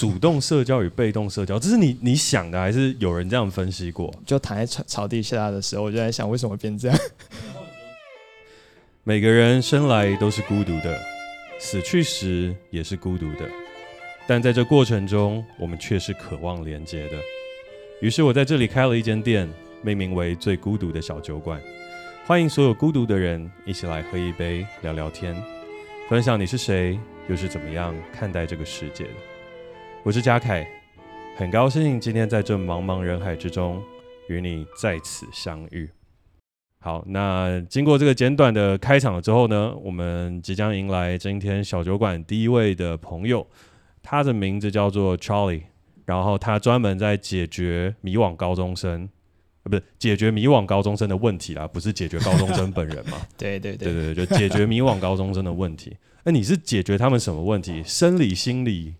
主动社交与被动社交，这是你你想的，还是有人这样分析过？就躺在草草地下的时候，我就在想，为什么变这样？每个人生来都是孤独的，死去时也是孤独的，但在这过程中，我们却是渴望连接的。于是我在这里开了一间店，命名为“最孤独的小酒馆”，欢迎所有孤独的人一起来喝一杯，聊聊天，分享你是谁，又是怎么样看待这个世界的。我是嘉凯，很高兴今天在这茫茫人海之中与你再次相遇。好，那经过这个简短的开场之后呢，我们即将迎来今天小酒馆第一位的朋友，他的名字叫做 Charlie。然后他专门在解决迷惘高中生，呃，不是解决迷惘高中生的问题啦，不是解决高中生本人嘛？对对对对对，就解决迷惘高中生的问题。那你是解决他们什么问题？生理、心理、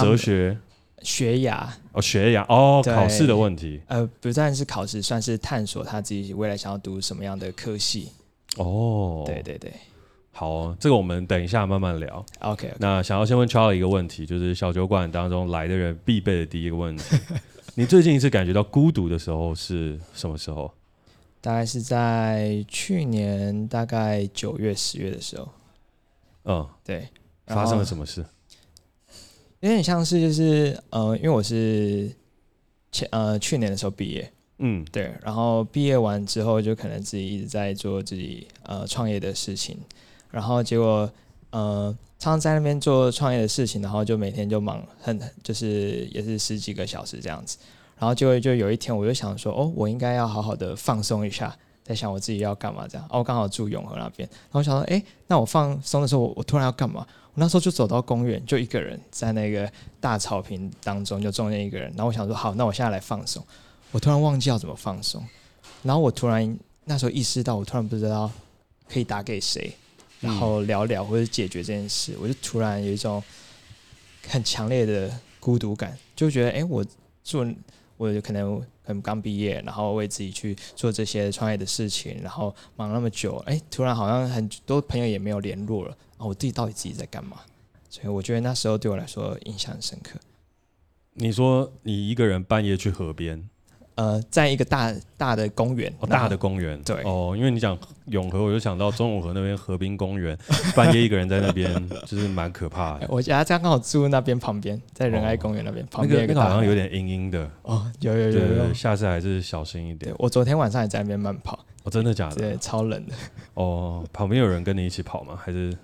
哲学、学涯哦，学涯哦，考试的问题。呃，不但是考试，算是探索他自己未来想要读什么样的科系。哦，对对对。好哦，这个我们等一下慢慢聊。OK, okay. 那想要先问 Charlie 一个问题，就是小酒馆当中来的人必备的第一个问题：你最近一次感觉到孤独的时候是什么时候？大概是在去年大概九月、十月的时候。嗯，对。发生了什么事？有点像是就是呃，因为我是前呃去年的时候毕业。嗯，对。然后毕业完之后，就可能自己一直在做自己呃创业的事情。然后结果，呃，常常在那边做创业的事情，然后就每天就忙很，就是也是十几个小时这样子。然后就就有一天，我就想说，哦，我应该要好好的放松一下，在想我自己要干嘛这样。哦，我刚好住永和那边，然后我想说，哎，那我放松的时候，我我突然要干嘛？我那时候就走到公园，就一个人在那个大草坪当中，就中间一个人。然后我想说，好，那我现在来放松。我突然忘记要怎么放松，然后我突然那时候意识到，我突然不知道可以打给谁。然后聊聊或者解决这件事，我就突然有一种很强烈的孤独感，就觉得哎，我做我可能可能刚毕业，然后为自己去做这些创业的事情，然后忙那么久，哎，突然好像很多朋友也没有联络了，然后我自己到底自己在干嘛？所以我觉得那时候对我来说印象很深刻。你说你一个人半夜去河边？呃，在一个大大的公园，哦，大的公园，对，哦，因为你讲永和，我就想到中永和那边河滨公园，半夜一个人在那边，就是蛮可怕的。我家刚好住那边旁边，在仁爱公园那边，旁边那个那个好像有点阴阴的。哦，有有有有，下次还是小心一点。我昨天晚上也在那边慢跑。哦，真的假的？对，超冷的。哦，旁边有人跟你一起跑吗？还是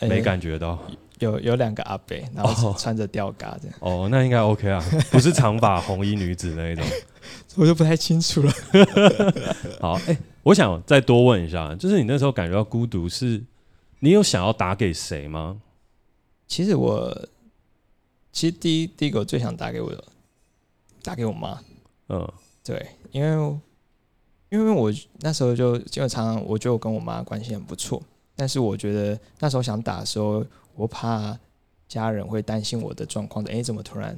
没感觉到？有有两个阿伯，然后穿着吊嘎这样。哦，那应该 OK 啊，不是长发红衣女子那一种。我就不太清楚了。好，哎、欸，我想再多问一下，就是你那时候感觉到孤独，是你有想要打给谁吗？其实我，其实第一第一个我最想打给我的，打给我妈。嗯，对，因为因为我那时候就基本上，我觉得我跟我妈关系很不错，但是我觉得那时候想打的时候，我怕家人会担心我的状况的，哎、欸，怎么突然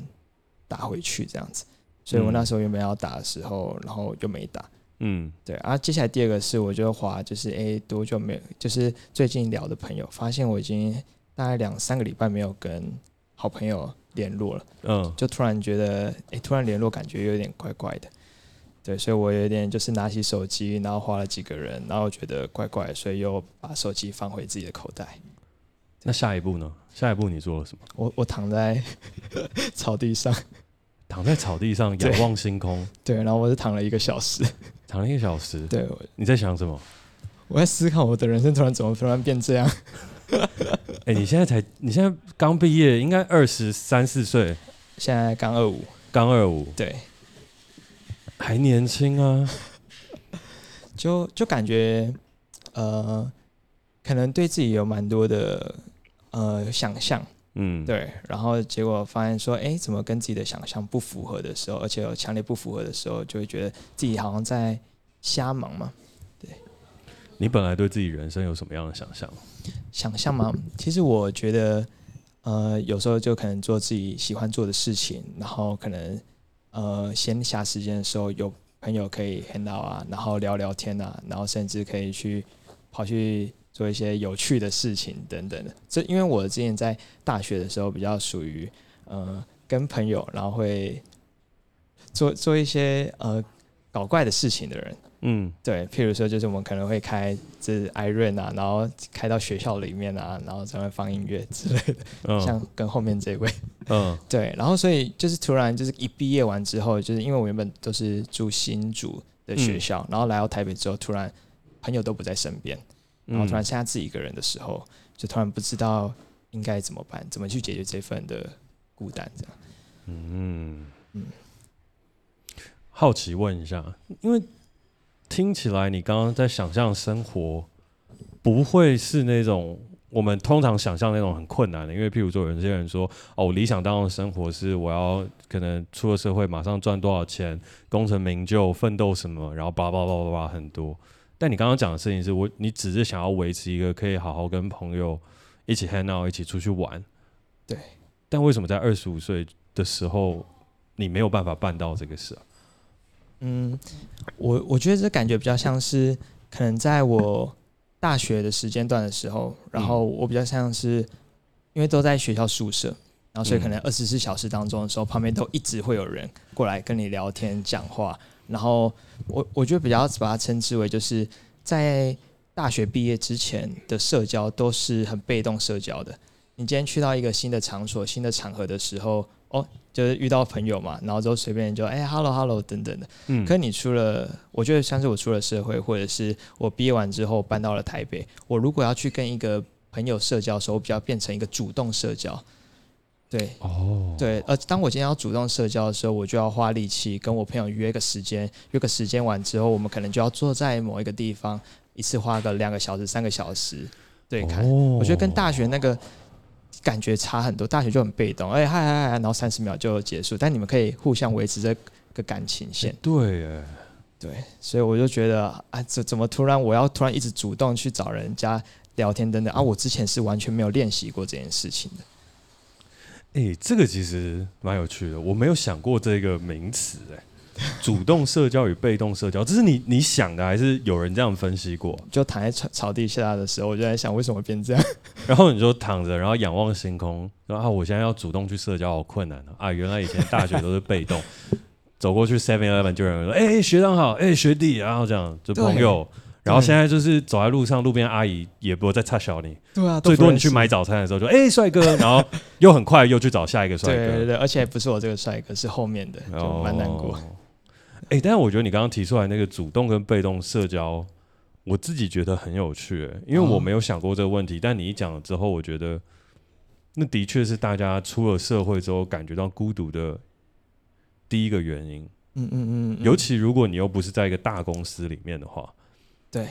打回去这样子？所以我那时候原本要打的时候，然后就没打。嗯，对。啊，接下来第二个是，我就划，就是哎，多久没有？就是最近聊的朋友，发现我已经大概两三个礼拜没有跟好朋友联络了。嗯，就突然觉得，哎，突然联络感觉有点怪怪的。对，所以我有点就是拿起手机，然后划了几个人，然后觉得怪怪，所以又把手机放回自己的口袋。那下一步呢？下一步你做了什么？我我躺在 草地上。躺在草地上仰望星空，对，然后我就躺了一个小时，躺了一个小时，对，你在想什么？我在思考我的人生突然怎么突然变这样。哎、欸，你现在才，你现在刚毕业，应该二十三四岁，现在刚二五，刚二五，对，还年轻啊，就就感觉，呃，可能对自己有蛮多的呃想象。嗯，对，然后结果发现说，哎，怎么跟自己的想象不符合的时候，而且有强烈不符合的时候，就会觉得自己好像在瞎忙嘛。对，你本来对自己人生有什么样的想象？想象吗？其实我觉得，呃，有时候就可能做自己喜欢做的事情，然后可能呃闲暇时间的时候有朋友可以 hang out 啊，然后聊聊天啊，然后甚至可以去跑去。做一些有趣的事情等等的，这因为我之前在大学的时候比较属于呃跟朋友，然后会做做一些呃搞怪的事情的人。嗯，对，譬如说，就是我们可能会开这 iRent 啊，然后开到学校里面啊，然后才会放音乐之类的，嗯、像跟后面这位，嗯，对，然后所以就是突然就是一毕业完之后，就是因为我原本都是住新竹的学校，嗯、然后来到台北之后，突然朋友都不在身边，然后突然剩下自己一个人的时候，就突然不知道应该怎么办，怎么去解决这份的孤单，这样，嗯嗯，好奇问一下，因为。听起来你刚刚在想象生活，不会是那种我们通常想象那种很困难的，因为譬如说有些人说哦，我理想当中的生活是我要可能出了社会马上赚多少钱，功成名就，奋斗什么，然后叭叭叭叭叭很多。但你刚刚讲的事情是我，你只是想要维持一个可以好好跟朋友一起 hang out，一起出去玩。对。但为什么在二十五岁的时候，你没有办法办到这个事啊？嗯，我我觉得这感觉比较像是，可能在我大学的时间段的时候，然后我比较像是，因为都在学校宿舍，然后所以可能二十四小时当中的时候，旁边都一直会有人过来跟你聊天讲话，然后我我觉得比较把它称之为就是在大学毕业之前的社交都是很被动社交的，你今天去到一个新的场所、新的场合的时候。哦，就是遇到朋友嘛，然后就随便就哎，hello hello 等等的。嗯，可你出了，我觉得像是我出了社会，或者是我毕业完之后搬到了台北，我如果要去跟一个朋友社交的时候，我比较变成一个主动社交。对，哦，对，呃，当我今天要主动社交的时候，我就要花力气跟我朋友约个时间，约个时间完之后，我们可能就要坐在某一个地方，一次花个两个小时、三个小时。对，看，哦，我觉得跟大学那个。感觉差很多，大学就很被动，哎嗨嗨嗨，然后三十秒就结束。但你们可以互相维持这个感情线。对，哎，对，所以我就觉得啊，怎怎么突然我要突然一直主动去找人家聊天等等啊？我之前是完全没有练习过这件事情的。哎，这个其实蛮有趣的，我没有想过这个名词，哎。主动社交与被动社交，这是你你想的，还是有人这样分析过？就躺在草草地下的时候，我就在想，为什么变这样？然后你就躺着，然后仰望星空，然后我现在要主动去社交，好困难啊！原来以前大学都是被动，走过去 Seven Eleven 就有人说：“哎、欸，学长好，哎、欸，学弟。”然后这样就朋友。然后现在就是走在路上，路边阿姨也不会再插小你。对啊，最多你去买早餐的时候就哎，帅哥，然后又很快又去找下一个帅哥。对对对，而且不是我这个帅哥，是后面的，就蛮难过。哦哎、欸，但是我觉得你刚刚提出来那个主动跟被动社交，我自己觉得很有趣，因为我没有想过这个问题。哦、但你一讲了之后，我觉得那的确是大家出了社会之后感觉到孤独的第一个原因。嗯嗯嗯，嗯，尤其如果你又不是在一个大公司里面的话，对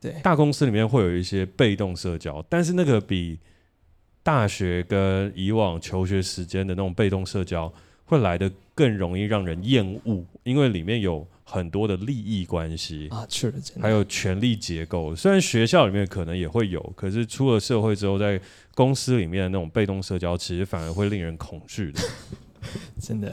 对，大公司里面会有一些被动社交，但是那个比大学跟以往求学时间的那种被动社交。会来的更容易让人厌恶，因为里面有很多的利益关系啊，是的，还有权力结构。虽然学校里面可能也会有，可是出了社会之后，在公司里面的那种被动社交，其实反而会令人恐惧的。真的，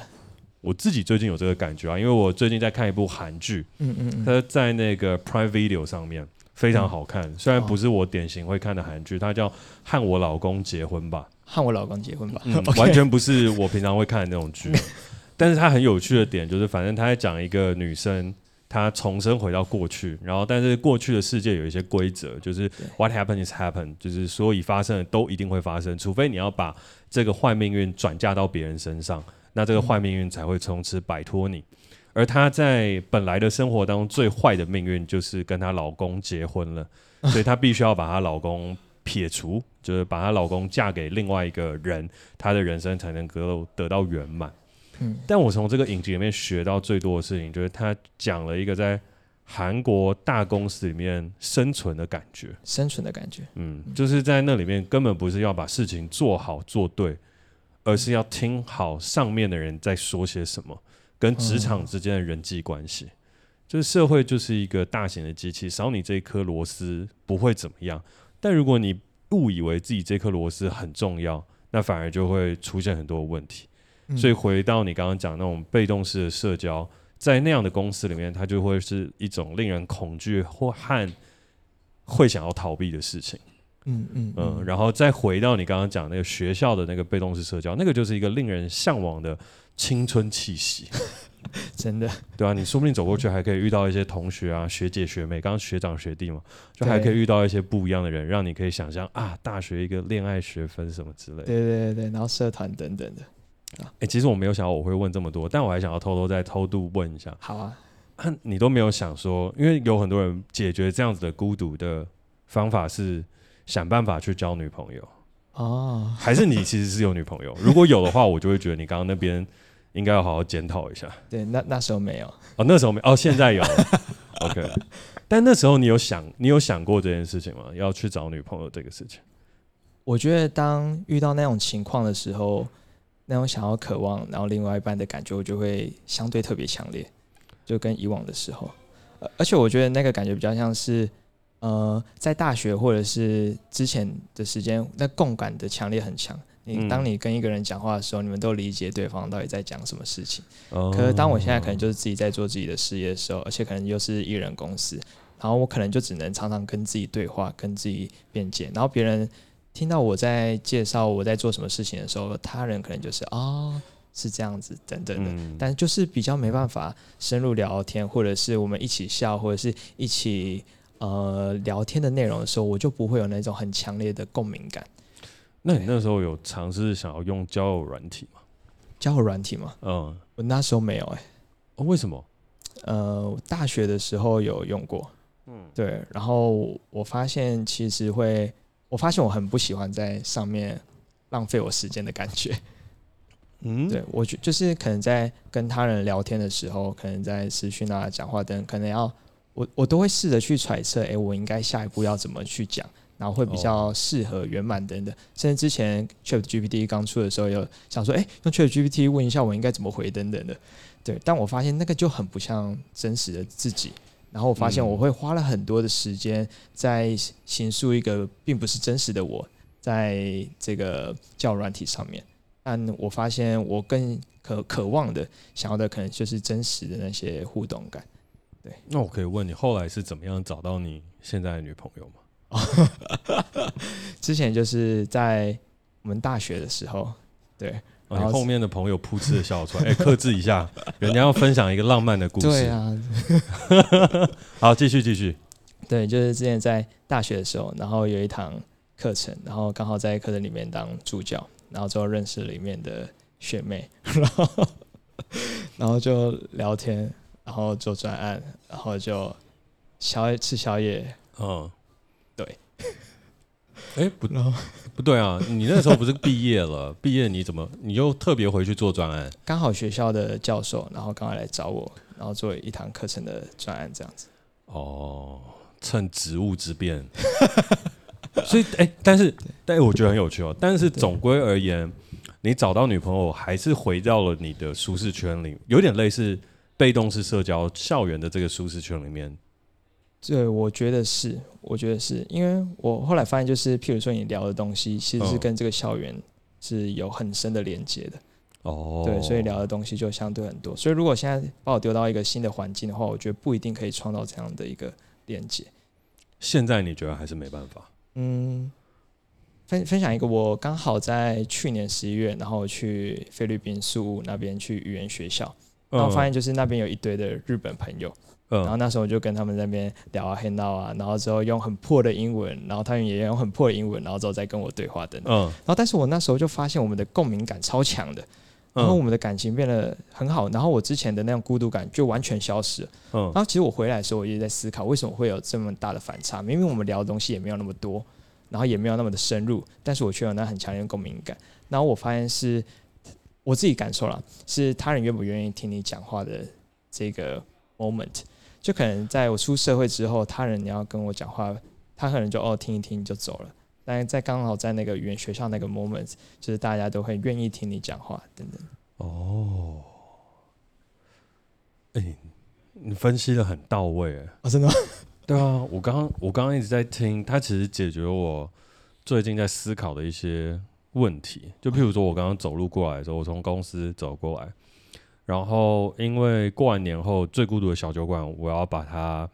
我自己最近有这个感觉啊，因为我最近在看一部韩剧，嗯嗯嗯，它在那个 Prime Video 上面非常好看，嗯，虽然不是我典型会看的韩剧，它叫《和我老公结婚吧》。和我老公结婚吧，嗯 完全不是我平常会看的那种剧，但是它很有趣的点就是，反正它在讲一个女生，她重生回到过去，然后但是过去的世界有一些规则，就是 What happened is happened，就是所以发生的都一定会发生，除非你要把这个坏命运转嫁到别人身上，那这个坏命运才会从此摆脱你。而她在本来的生活当中最坏的命运就是跟她老公结婚了，所以她必须要把她老公。撇除，就是把她老公嫁给另外一个人，她的人生才能够得到圆满。嗯，但我从这个影集里面学到最多的事情，就是他讲了一个在韩国大公司里面生存的感觉，生存的感觉。嗯，就是在那里面根本不是要把事情做好做对，而是要听好上面的人在说些什么，跟职场之间的人际关系。嗯，就是社会就是一个大型的机器，少你这一颗螺丝不会怎么样。但如果你误以为自己这颗螺丝很重要，那反而就会出现很多问题。嗯、所以回到你刚刚讲那种被动式的社交，在那样的公司里面，它就会是一种令人恐惧或和会想要逃避的事情。嗯嗯嗯，然后再回到你刚刚讲那个学校的那个被动式社交，那个就是一个令人向往的青春气息，真的，对啊，你说不定走过去还可以遇到一些同学啊、学姐、学妹，刚刚学长学弟嘛，就还可以遇到一些不一样的人，让你可以想象啊，大学一个恋爱学分什么之类的，对对对，然后社团等等的。哎、欸，其实我没有想到我会问这么多，但我还想要偷偷再偷渡问一下。好啊，你都没有想说，因为有很多人解决这样子的孤独的方法是想办法去交女朋友哦，还是你其实是有女朋友？如果有的话，我就会觉得你刚刚那边应该要好好检讨一下。对，那那时候没有哦，那时候没哦，现在有。OK，但那时候你有想，你有想过这件事情吗？要去找女朋友这个事情？我觉得当遇到那种情况的时候。那种想要渴望，然后另外一半的感觉，我就会相对特别强烈，就跟以往的时候，而且我觉得那个感觉比较像是，呃，在大学或者是之前的时间，那共感的强烈很强。你当你跟一个人讲话的时候，你们都理解对方到底在讲什么事情。可是当我现在可能就是自己在做自己的事业的时候，而且可能又是艺人公司，然后我可能就只能常常跟自己对话，跟自己辩解，然后别人。听到我在介绍我在做什么事情的时候，他人可能就是啊、哦、是这样子等等的，嗯、但就是比较没办法深入聊天，或者是我们一起笑，或者是一起呃聊天的内容的时候，我就不会有那种很强烈的共鸣感。那你那时候有尝试想要用交友软体吗？交友软体吗？嗯，我那时候没有哎、欸。哦，为什么？呃，大学的时候有用过，嗯，对，然后我发现其实会。我发现我很不喜欢在上面浪费我时间的感觉。嗯，对，我觉就是可能在跟他人聊天的时候，可能在私讯啊、讲话等，可能要我我都会试着去揣测，哎、欸，我应该下一步要怎么去讲，然后会比较适合圆满等等。甚至之前 ChatGPT 刚出的时候，有想说，哎、欸，用 ChatGPT 问一下我应该怎么回等等的。对，但我发现那个就很不像真实的自己。然后我发现我会花了很多的时间在形塑一个并不是真实的我，在这个交友软体上面。但我发现我更渴渴望的、想要的，可能就是真实的那些互动感。对，那我可以问你，后来是怎么样找到你现在的女朋友吗？之前就是在我们大学的时候，对。然后后面的朋友噗嗤的笑出来，哎、欸，克制一下，人家要分享一个浪漫的故事。对啊，好，继续继续。对，就是之前在大学的时候，然后有一堂课程，然后刚好在课程里面当助教，然后之后认识里面的学妹，然后然后就聊天，然后做专案，然后就宵夜吃宵夜。嗯，对。哎、欸，不，不对啊！你那时候不是毕业了？毕业你怎么你又特别回去做专案？刚好学校的教授，然后刚好来找我，然后做一堂课程的专案这样子。哦，趁职务之便。所以，哎、欸，但是，但我觉得很有趣哦。但是总归而言，你找到女朋友还是回到了你的舒适圈里，有点类似被动式社交校园的这个舒适圈里面。对，我觉得是，我觉得是因为我后来发现，就是譬如说你聊的东西，其实是跟这个校园是有很深的连接的。哦，对，所以聊的东西就相对很多。所以如果现在把我丢到一个新的环境的话，我觉得不一定可以创造这样的一个连接。现在你觉得还是没办法？嗯，分分享一个，我刚好在去年十一月，然后去菲律宾宿务那边去语言学校，然后发现就是那边有一堆的日本朋友。嗯、然后那时候我就跟他们在那边聊啊、黑闹啊，然后之后用很破的英文，然后他们也用很破的英文，然后之后再跟我对话等等。嗯。然后，但是我那时候就发现我们的共鸣感超强的，然后我们的感情变得很好，然后我之前的那种孤独感就完全消失了。嗯。然后其实我回来的时候，我一直在思考，为什么会有这么大的反差？明明我们聊的东西也没有那么多，然后也没有那么的深入，但是我却有那很强烈的共鸣感。然后我发现是我自己感受了，是他人愿不愿意听你讲话的这个 moment。就可能在我出社会之后，他人你要跟我讲话，他可能就哦听一听就走了。但是在刚好在那个语言学校那个 moment，就是大家都会愿意听你讲话等等。哦，哎、欸，你分析的很到位哎。哦，真的吗？对啊，我刚刚我刚刚一直在听，他其实解决我最近在思考的一些问题。就譬如说我刚刚走路过来的时候，我从公司走过来。然后，因为过完年后最孤独的小酒馆，我要把它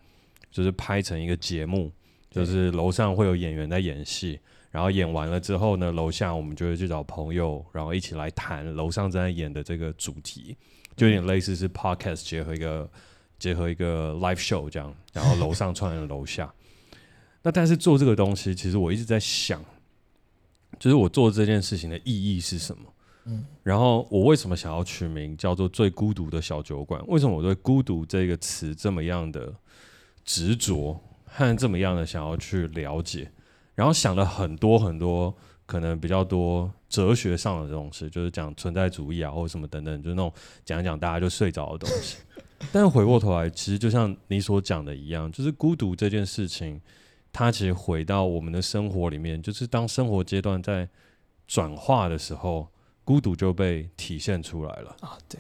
就是拍成一个节目，就是楼上会有演员在演戏，然后演完了之后呢，楼下我们就会去找朋友，然后一起来谈楼上正在演的这个主题，就有点类似是 podcast 结合一个结合一个 live show 这样，然后楼上串联楼下。那但是做这个东西，其实我一直在想，就是我做这件事情的意义是什么？嗯，然后我为什么想要取名叫做最孤独的小酒馆？为什么我对孤独这个词这么样的执着和这么样的想要去了解？然后想了很多很多，可能比较多哲学上的东西，就是讲存在主义啊，或者什么等等，就是那种讲一讲大家就睡着的东西。但是回过头来，其实就像你所讲的一样，就是孤独这件事情，它其实回到我们的生活里面，就是当生活阶段在转化的时候。孤独就被体现出来了啊，对。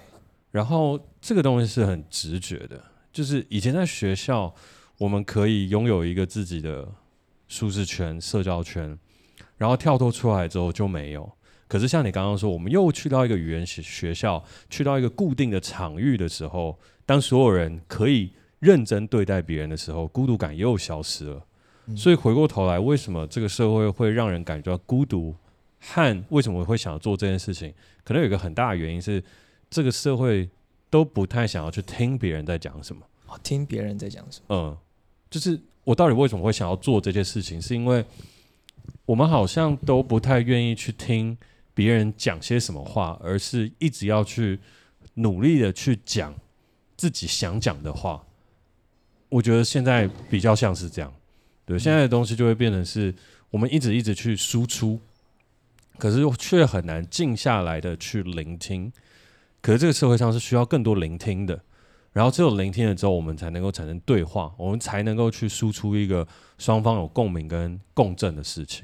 然后这个东西是很直觉的，就是以前在学校，我们可以拥有一个自己的舒适圈、社交圈，然后跳脱出来之后就没有。可是像你刚刚说，我们又去到一个语言学学校，去到一个固定的场域的时候，当所有人可以认真对待别人的时候，孤独感又消失了。嗯。所以回过头来，为什么这个社会会让人感觉到孤独？和为什么我会想要做这件事情，可能有一个很大的原因是，这个社会都不太想要去听别人在讲什么。哦，听别人在讲什么？嗯，就是我到底为什么会想要做这件事情，是因为我们好像都不太愿意去听别人讲些什么话，而是一直要去努力的去讲自己想讲的话。我觉得现在比较像是这样，对，现在的东西就会变成是我们一直一直去输出。可是却很难静下来的去聆听，可是这个社会上是需要更多聆听的，然后只有聆听了之后，我们才能够产生对话，我们才能够去输出一个双方有共鸣跟共振的事情。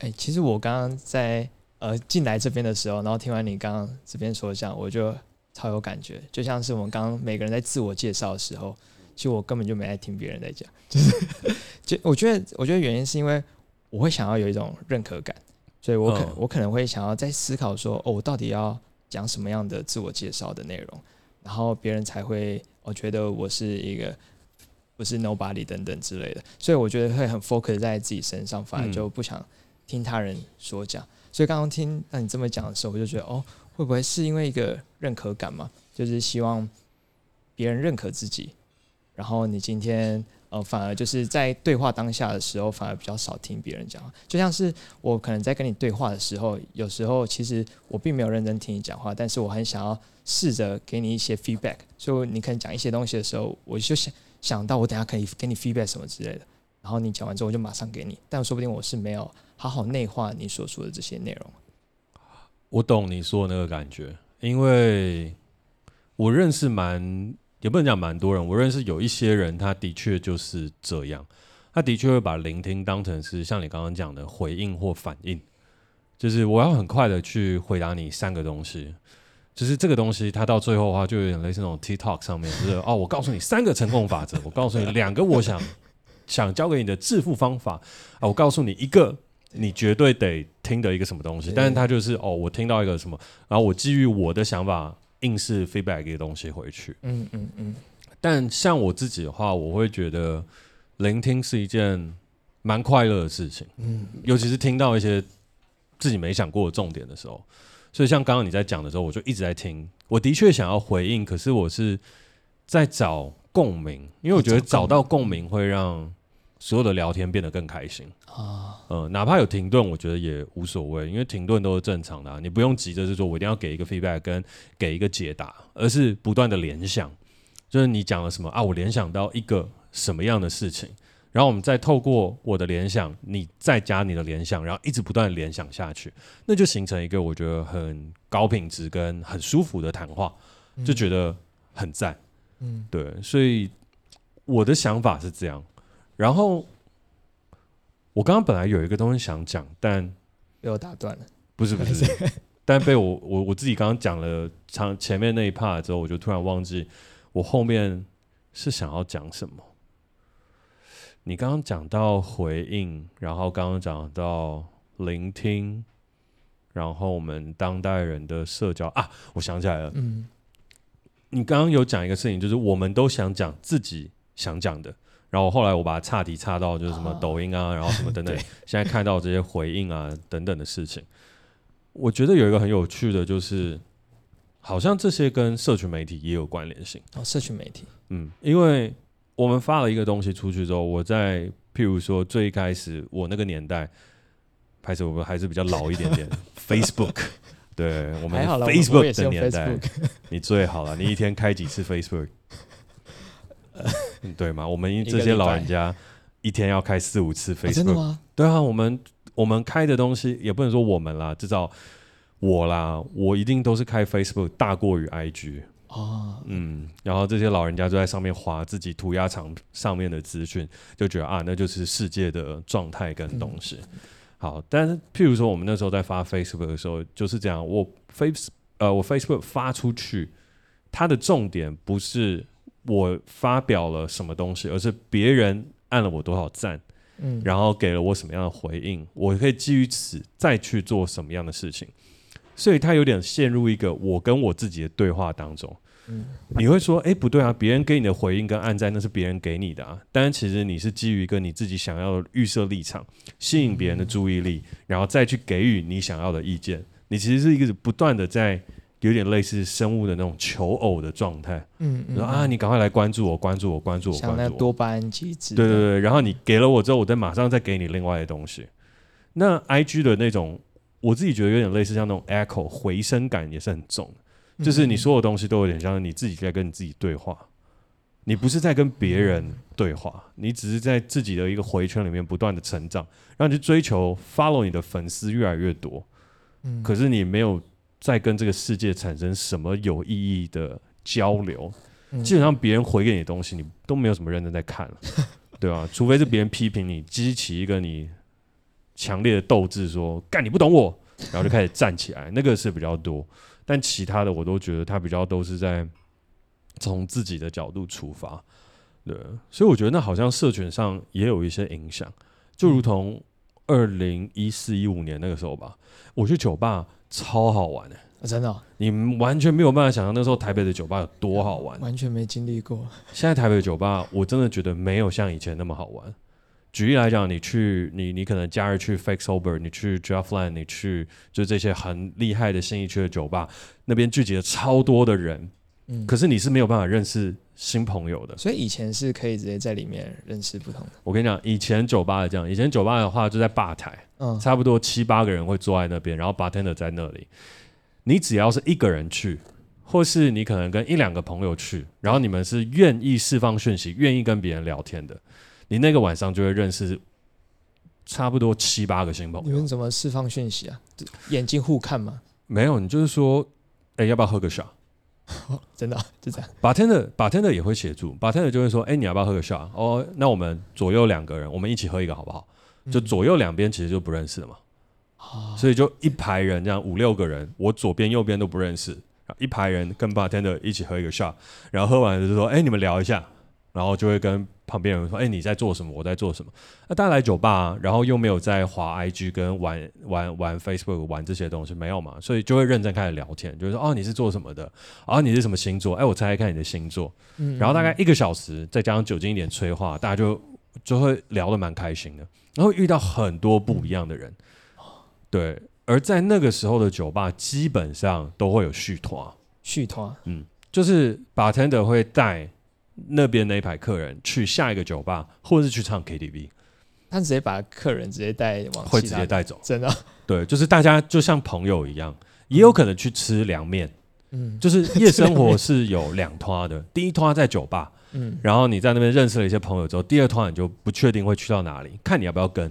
哎，其实我刚刚在呃进来这边的时候，然后听完你刚刚这边说讲，我就超有感觉，就像是我们刚刚每个人在自我介绍的时候，其实我根本就没爱听别人在讲，就是就我觉得，我觉得原因是因为我会想要有一种认可感。所以我可我可能会想要在思考说，哦，我到底要讲什么样的自我介绍的内容，然后别人才会我觉得我是一个不是 nobody 等等之类的。所以我觉得会很 focus 在自己身上，反而就不想听他人说讲。嗯、所以刚刚听那你这么讲的时候，我就觉得哦，会不会是因为一个认可感嘛？就是希望别人认可自己，然后你今天。呃，反而就是在对话当下的时候，反而比较少听别人讲话。就像是我可能在跟你对话的时候，有时候其实我并没有认真听你讲话，但是我很想要试着给你一些 feedback。所以你可能讲一些东西的时候，我就想想到我等下可以给你 feedback 什么之类的。然后你讲完之后，我就马上给你。但说不定我是没有好好内化你所说的这些内容。我懂你说的那个感觉，因为我认识蛮。也不能讲蛮多人，我认识有一些人，他的确就是这样，他的确会把聆听当成是像你刚刚讲的回应或反应，就是我要很快的去回答你三个东西，就是这个东西，它到最后的话就有点类似那种 TikTok 上面，就是 哦，我告诉你三个成功法则，我告诉你两个我想 想教给你的致富方法啊，我告诉你一个你绝对得听的一个什么东西，但是他就是哦，我听到一个什么，然后我基于我的想法。硬是 feedback 一个东西回去，嗯嗯嗯。但像我自己的话，我会觉得聆听是一件蛮快乐的事情，嗯，尤其是听到一些自己没想过的重点的时候。所以像刚刚你在讲的时候，我就一直在听。我的确想要回应，可是我是在找共鸣，因为我觉得找到共鸣会让。所有的聊天变得更开心。啊，呃，哪怕有停顿，我觉得也无所谓，因为停顿都是正常的啊，你不用急着是说我一定要给一个 feedback 跟给一个解答，而是不断的联想，就是你讲了什么啊，我联想到一个什么样的事情，然后我们再透过我的联想，你再加你的联想，然后一直不断联想下去，那就形成一个我觉得很高品质跟很舒服的谈话，就觉得很赞，嗯，对，所以我的想法是这样。然后，我刚刚本来有一个东西想讲，但被我打断了。不是不是，但被我我我自己刚刚讲了长前面那一 part 之后，我就突然忘记我后面是想要讲什么。你刚刚讲到回应，然后刚刚讲到聆听，然后我们当代人的社交啊，我想起来了。嗯，你刚刚有讲一个事情，就是我们都想讲自己想讲的。然后后来我把它岔题岔到就是什么抖音啊，然后什么等等，现在看到这些回应啊等等的事情，我觉得有一个很有趣的，就是好像这些跟社群媒体也有关联性。哦，社群媒体，嗯，因为我们发了一个东西出去之后，我在譬如说最开始我那个年代，拍摄我们还是比较老一点点，Facebook，对我们 Facebook 的年代，你最好了，你一天开几次 Facebook？对吗？我们这些老人家一天要开四五次 Facebook，、哦、真的吗？对啊，我们我们开的东西也不能说我们啦，至少我啦，我一定都是开 Facebook 大过于 IG 哦。嗯，然后这些老人家就在上面划自己涂鸦墙上面的资讯，就觉得啊，那就是世界的状态跟东西。嗯、好，但是譬如说我们那时候在发 Facebook 的时候就是这样，我 Face 呃我 Facebook 发出去，它的重点不是。我发表了什么东西，而是别人按了我多少赞，嗯，然后给了我什么样的回应，我可以基于此再去做什么样的事情，所以他有点陷入一个我跟我自己的对话当中。嗯，你会说，哎，不对啊，别人给你的回应跟按赞那是别人给你的啊，但其实你是基于一个你自己想要的预设立场，吸引别人的注意力，然后再去给予你想要的意见，你其实是一个不断的在。有点类似生物的那种求偶的状态，嗯，啊，你赶快来关注我，关注我，关注我，关注我，像那多巴胺机制，对对对，然后你给了我之后，我再马上再给你另外的东西。那 I G 的那种，我自己觉得有点类似像那种 echo 回声感也是很重，就是你所有东西都有点像你自己在跟你自己对话，你不是在跟别人对话，你只是在自己的一个回圈里面不断的成长，让你去追求 follow 你的粉丝越来越多，嗯，可是你没有。在跟这个世界产生什么有意义的交流？嗯、基本上别人回给你的东西，你都没有什么认真在看了，对吧？除非是别人批评你，激起一个你强烈的斗志，说“干你不懂我”，然后就开始站起来，那个是比较多。但其他的，我都觉得他比较都是在从自己的角度出发，对。所以我觉得那好像社群上也有一些影响，就如同二零一四一五年那个时候吧，我去酒吧。超好玩的、欸啊，真的、哦，你完全没有办法想象那时候台北的酒吧有多好玩，完全没经历过。现在台北的酒吧，我真的觉得没有像以前那么好玩。举例来讲，你去你你可能假日去 Fake Sober，你去 Draftland，你去就这些很厉害的新一区的酒吧，那边聚集了超多的人。嗯，可是你是没有办法认识新朋友的，所以以前是可以直接在里面认识不同的。我跟你讲，以前酒吧的这样，以前酒吧的话就在吧台，嗯，差不多七八个人会坐在那边，然后 bartender 在那里。你只要是一个人去，或是你可能跟一两个朋友去，然后你们是愿意释放讯息、愿意跟别人聊天的，你那个晚上就会认识差不多七八个新朋友。你们怎么释放讯息啊？眼睛互看吗？没有，你就是说，哎，要不要喝个 shot？哦、真的、啊、就这样，bartender bartender 也会协助，bartender 就会说，哎、欸，你要不要喝个 shot？哦，那我们左右两个人，我们一起喝一个好不好？嗯、就左右两边其实就不认识了嘛，哦、所以就一排人这样五六个人，我左边右边都不认识，一排人跟 bartender 一起喝一个 shot，然后喝完了就说，哎、欸，你们聊一下，然后就会跟。旁边人说：“哎、欸，你在做什么？我在做什么？那大家来酒吧、啊，然后又没有在滑 IG 跟玩玩玩 Facebook 玩这些东西，没有嘛？所以就会认真开始聊天，就是说哦，你是做什么的？啊，你是什么星座？哎、欸，我猜猜看你的星座。嗯，然后大概一个小时，再加上酒精一点催化，大家就就会聊得蛮开心的。然后遇到很多不一样的人，嗯、对。而在那个时候的酒吧，基本上都会有续团，续团，嗯，就是 bartender 会带。”那边那一排客人去下一个酒吧，或者是去唱 KTV，他直接把客人直接带往会直接带走，真的？对，就是大家就像朋友一样，也有可能去吃凉面，嗯，就是夜生活是有两拖的，第一拖在酒吧，嗯，然后你在那边认识了一些朋友之后，第二拖你就不确定会去到哪里，看你要不要跟，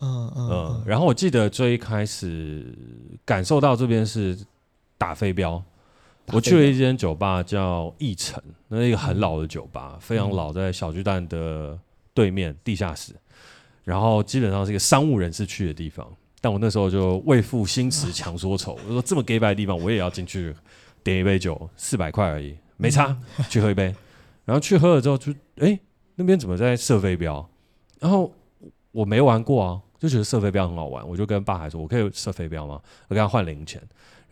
嗯嗯，嗯，然后我记得最一开始感受到这边是打飞镖。我去了一间酒吧叫奕城，那是一个很老的酒吧，嗯、非常老，在小巨蛋的对面地下室，然后基本上是一个商务人士去的地方。但我那时候就为赋新词强说愁，我说这么 gay 白的地方，我也要进去点一杯酒，四百块而已，没差，去喝一杯。然后去喝了之后就，就、欸、哎那边怎么在射飞镖？然后我没玩过啊，就觉得射飞镖很好玩，我就跟爸还说，我可以射飞镖吗？我跟他换零钱。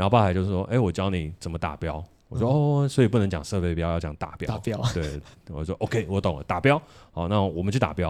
然后爸还就说：“哎，我教你怎么打标，我说哦，所以不能讲设备标，要讲打标。打标。对，我说 OK，我懂了，打标。好，那我们去打标。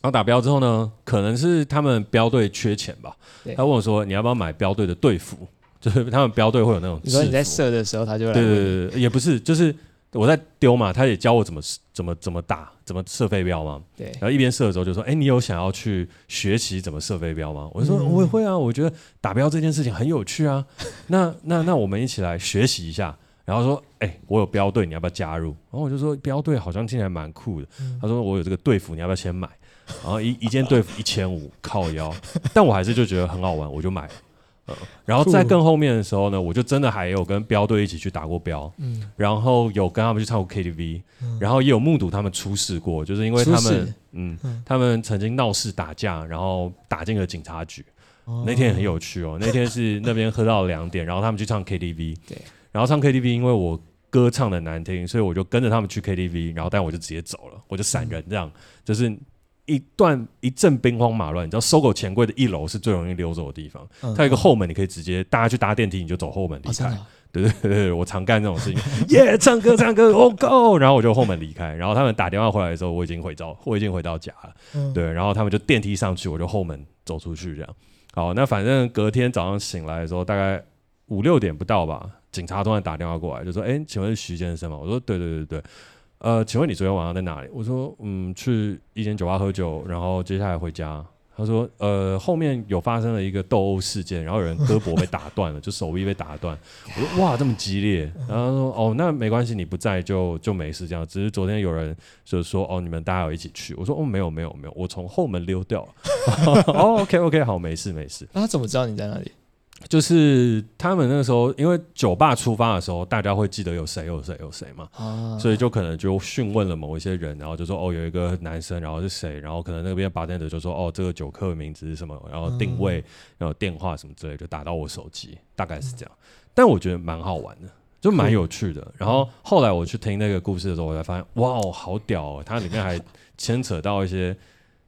然后打标之后呢，可能是他们标队缺钱吧。他问我说：“你要不要买标队的队服？就是他们标队会有那种。”你说你在射的时候，他就来。对对对对，也不是，就是。我在丢嘛，他也教我怎么怎么怎么打，怎么射飞镖嘛。对。然后一边射的时候就说：“哎、欸，你有想要去学习怎么射飞镖吗？”我就说：“嗯、我也会啊，我觉得打标这件事情很有趣啊。那那那我们一起来学习一下。”然后说：“哎、欸，我有标队，你要不要加入？”然后我就说：“标队好像听起来蛮酷的。嗯”他说：“我有这个队服，你要不要先买？”然后一一件队服一千五，靠腰。但我还是就觉得很好玩，我就买了。呃、然后在更后面的时候呢，我就真的还有跟标队一起去打过标，嗯，然后有跟他们去唱过 KTV，嗯，然后也有目睹他们出事过，就是因为他们，嗯，嗯，他们曾经闹事打架，然后打进了警察局，哦，那天很有趣哦，那天是那边喝到两点，然后他们去唱 KTV，对，然后唱 KTV，因为我歌唱的难听，所以我就跟着他们去 KTV，然后但我就直接走了，我就闪人这样，嗯，就是。一段一阵兵荒马乱，你知道，SOGO 钱柜的一楼是最容易溜走的地方。嗯、它有一个后门，你可以直接大家去搭电梯，你就走后门离开。哦、对对对对，我常干这种事情。耶、yeah，唱歌唱歌，Oh go！然后我就后门离开。然后他们打电话回来的时候，我已经回到我已经回到家了。嗯、对，然后他们就电梯上去，我就后门走出去这样。好，那反正隔天早上醒来的时候，大概五六点不到吧，警察突然打电话过来，就说：“哎，请问徐先生吗？”我说：“对对对对。”呃，请问你昨天晚上在哪里？我说，嗯，去一间酒吧喝酒，然后接下来回家。他说，呃，后面有发生了一个斗殴事件，然后有人胳膊被打断了，就手臂被打断。我说，哇，这么激烈。然后他说，哦，那没关系，你不在就就没事，这样。只是昨天有人就是说，哦，你们大家有一起去。我说，哦，没有没有没有，我从后门溜掉了。哦，OK OK，好，没事没事。那他怎么知道你在哪里？就是他们那个时候，因为酒吧出发的时候，大家会记得有谁有谁有谁嘛，啊，所以就可能就询问了某一些人，然后就说哦，有一个男生，然后是谁，然后可能那边 bartender 就说哦，这个酒客的名字是什么，然后定位，嗯、然后电话什么之类，就打到我手机，大概是这样。但我觉得蛮好玩的，就蛮有趣的。然后后来我去听那个故事的时候，我才发现哇哦，好屌哦，它里面还牵扯到一些。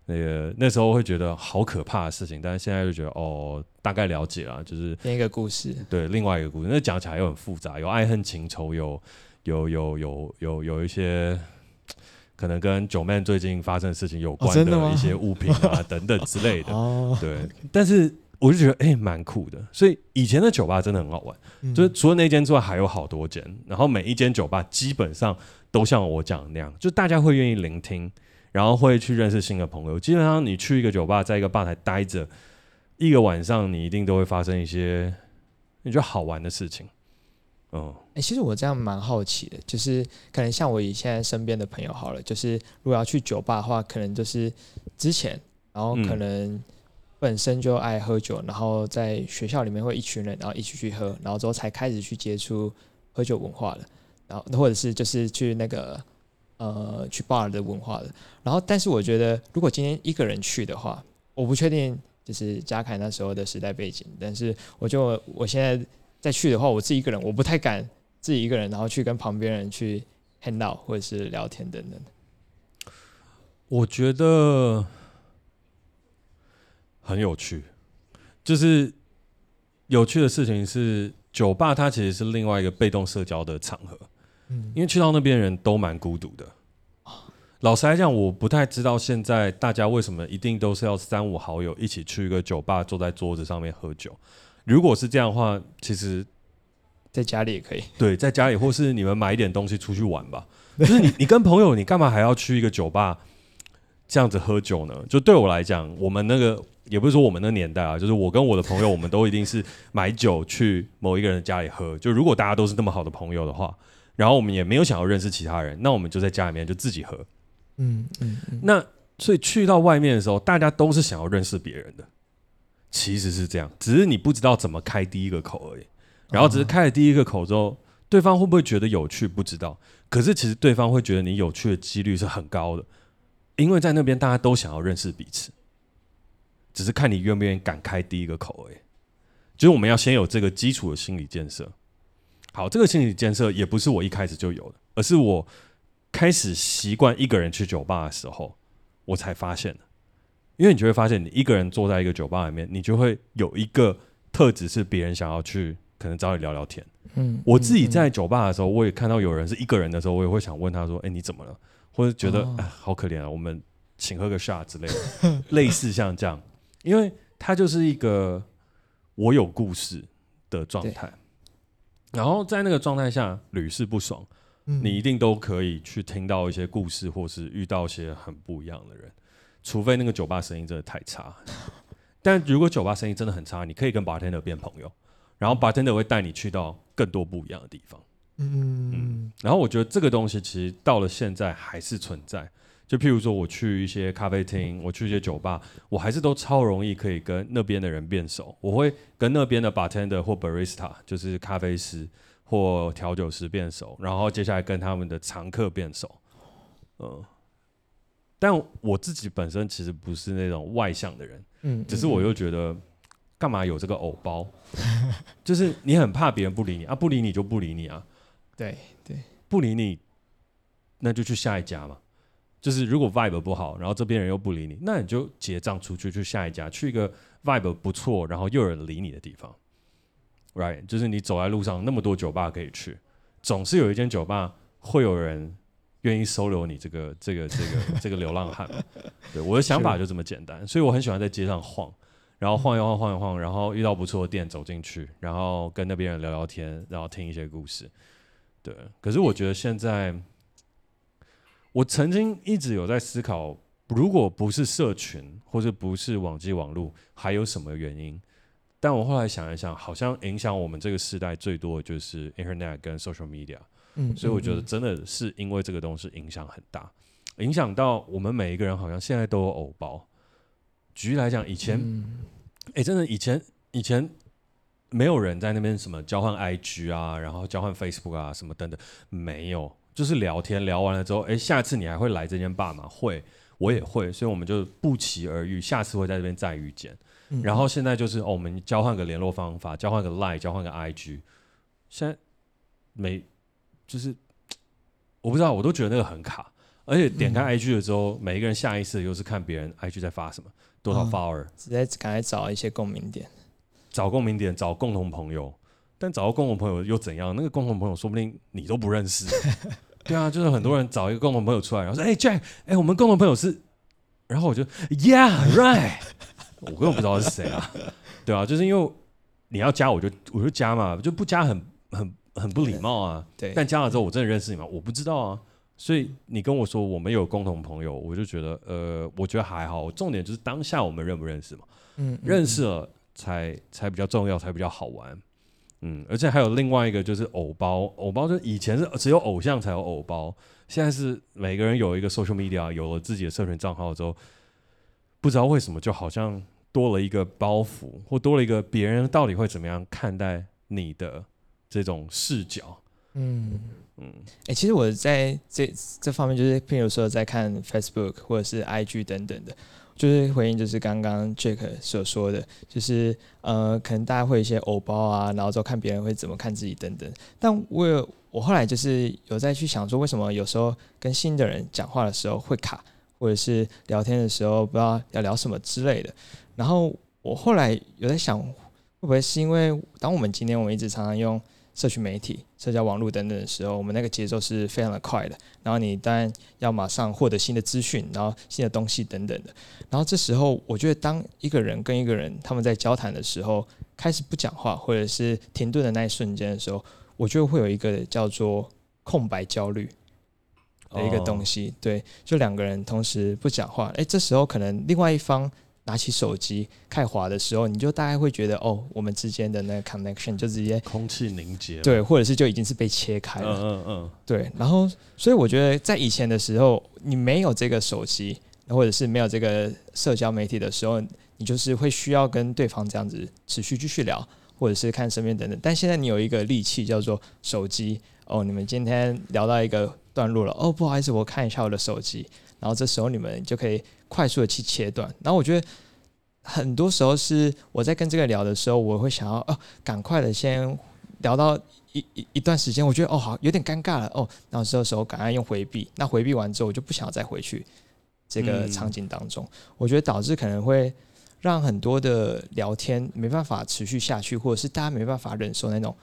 那个那时候会觉得好可怕的事情，但是现在就觉得哦，大概了解了，就是另一个故事，对，另外一个故事，那讲起来又很复杂，有爱恨情仇，有有有有有有一些可能跟 Joeman 最近发生的事情有关的一些物品啊、哦、等等之类的，哦、对。但是我就觉得哎，蛮酷的。所以以前的酒吧真的很好玩，嗯、就是除了那间之外，还有好多间，然后每一间酒吧基本上都像我讲的那样，就大家会愿意聆听。然后会去认识新的朋友。基本上，你去一个酒吧，在一个吧台待着一个晚上，你一定都会发生一些你觉得好玩的事情。嗯，哎、欸，其实我这样蛮好奇的，就是可能像我以现在身边的朋友好了，就是如果要去酒吧的话，可能就是之前，然后可能本身就爱喝酒，然后在学校里面会一群人，然后一起去喝，然后之后才开始去接触喝酒文化的，然后或者是就是去那个。呃，去 bar 的文化的，然后，但是我觉得，如果今天一个人去的话，我不确定就是嘉凯那时候的时代背景，但是我就我现在再去的话，我自己一个人，我不太敢自己一个人，然后去跟旁边人去 hang out 或者是聊天等等。我觉得很有趣，就是有趣的事情是，酒吧它其实是另外一个被动社交的场合。嗯，因为去到那边人都蛮孤独的。老实来讲，我不太知道现在大家为什么一定都是要三五好友一起去一个酒吧，坐在桌子上面喝酒。如果是这样的话，其实在家里也可以。对，在家里，或是你们买一点东西出去玩吧。就是你，你跟朋友，你干嘛还要去一个酒吧这样子喝酒呢？就对我来讲，我们那个也不是说我们那个年代啊，就是我跟我的朋友，我们都一定是买酒去某一个人家里喝。就如果大家都是那么好的朋友的话。然后我们也没有想要认识其他人，那我们就在家里面就自己喝。嗯嗯，嗯。那所以去到外面的时候，大家都是想要认识别人的，其实是这样，只是你不知道怎么开第一个口而已。然后只是开了第一个口之后，对方会不会觉得有趣？不知道。可是其实对方会觉得你有趣的几率是很高的，因为在那边大家都想要认识彼此，只是看你愿不愿意敢开第一个口而已。就是我们要先有这个基础的心理建设。好，这个心理建设也不是我一开始就有的，而是我开始习惯一个人去酒吧的时候，我才发现的。因为你就会发现，你一个人坐在一个酒吧里面，你就会有一个特质是别人想要去可能找你聊聊天，嗯，我自己在酒吧的时候，我也看到有人是一个人的时候，我也会想问他说：“哎，你怎么了？”或者觉得哎，好可怜啊，我们请喝个 shot 之类的，类似像这样，因为他就是一个我有故事的状态，然后在那个状态下屡试不爽，你一定都可以去听到一些故事，或是遇到一些很不一样的人，除非那个酒吧生意真的太差。但如果酒吧生意真的很差，你可以跟 bartender 变朋友，然后 bartender 会带你去到更多不一样的地方。嗯，嗯，然后我觉得这个东西其实到了现在还是存在。就譬如说，我去一些咖啡厅，我去一些酒吧，我还是都超容易可以跟那边的人变熟。我会跟那边的 bartender 或 barista，就是咖啡师或调酒师变熟，然后接下来跟他们的常客变熟。嗯，但我自己本身其实不是那种外向的人。嗯，只是我又觉得，干嘛有这个偶包？就是你很怕别人不理你啊，不理你就不理你啊。对对，不理你，那就去下一家嘛。就是如果 vibe 不好，然后这边人又不理你，那你就结账出去，去下一家，去一个 vibe 不错，然后又有人理你的地方。Right，就是你走在路上那么多酒吧可以去，总是有一间酒吧会有人愿意收留你这个这个这个这个流浪汉。对，我的想法就这么简单，所以我很喜欢在街上晃，然后晃一晃，晃一晃，然后遇到不错的店走进去，然后跟那边人聊聊天，然后听一些故事。对，可是我觉得现在，我曾经一直有在思考，如果不是社群，或者不是网际网络，还有什么原因？但我后来想一想，好像影响我们这个时代最多的就是 Internet 跟 Social Media。嗯，所以我觉得真的是因为这个东西影响很大，影响到我们每一个人，好像现在都有偶包。举例来讲，以前，哎、欸，真的以前以前。没有人在那边什么交换 IG 啊，然后交换 Facebook 啊，什么等等，没有，就是聊天聊完了之后，哎，下次你还会来这间吧吗？会，我也会，所以我们就不期而遇，下次会在这边再遇见。嗯、然后现在就是、哦、我们交换个联络方法，交换个 Line，交换个 IG，现在没，就是我不知道，我都觉得那个很卡，而且点开 IG 的时候，嗯、每一个人下意识又是看别人 IG 在发什么，多少 follower，直接赶快找一些共鸣点。找共鸣点，找共同朋友，但找到共同朋友又怎样？那个共同朋友说不定你都不认识。对啊，就是很多人找一个共同朋友出来，然后说：“哎、欸、，Jack，哎、欸，我们共同朋友是……”然后我就：“Yeah，right。”我根本不知道是谁啊。对啊，就是因为你要加，我就我就加嘛，就不加很很很不礼貌啊。对。但加了之后，我真的认识你吗？我不知道啊。所以你跟我说我们有共同朋友，我就觉得呃，我觉得还好。重点就是当下我们认不认识嘛。嗯，嗯。认识了。才才比较重要，才比较好玩，嗯，而且还有另外一个就是偶包，偶包就以前是只有偶像才有偶包，现在是每个人有一个 social media，有了自己的社群账号之后，不知道为什么就好像多了一个包袱，或多了一个别人到底会怎么样看待你的这种视角，嗯嗯，哎、其实我在这这方面就是，譬如说在看 Facebook 或者是 IG 等等的。就是回应，就是刚刚 Jack 所说的，就是呃，可能大家会有一些偶包啊，然后之后看别人会怎么看自己等等。但我有我后来就是有在去想说，为什么有时候跟新的人讲话的时候会卡，或者是聊天的时候不知道要聊什么之类的。然后我后来有在想，会不会是因为当我们今天我们一直常常用。社群媒体、社交网络等等的时候，我们那个节奏是非常的快的。然后你当然要马上获得新的资讯，然后新的东西等等的。然后这时候，我觉得当一个人跟一个人他们在交谈的时候，开始不讲话，或者是停顿的那一瞬间的时候，我觉得会有一个叫做空白焦虑的一个东西。对，就两个人同时不讲话，诶，这时候可能另外一方。拿起手机开滑的时候，你就大概会觉得哦，我们之间的那个 connection 就直接空气凝结，对，或者是就已经是被切开了，嗯嗯嗯，对。然后，所以我觉得在以前的时候，你没有这个手机，或者是没有这个社交媒体的时候，你就是会需要跟对方这样子持续继续聊，或者是看身边等等。但现在你有一个利器叫做手机，哦，你们今天聊到一个段落了，哦，不好意思，我看一下我的手机。然后这时候你们就可以快速的去切断。然后我觉得很多时候是我在跟这个聊的时候，我会想要哦，赶快的先聊到一一一段时间，我觉得哦好有点尴尬了哦，然后这个时候赶快用回避。那回避完之后，我就不想要再回去这个场景当中。嗯、我觉得导致可能会让很多的聊天没办法持续下去，或者是大家没办法忍受那种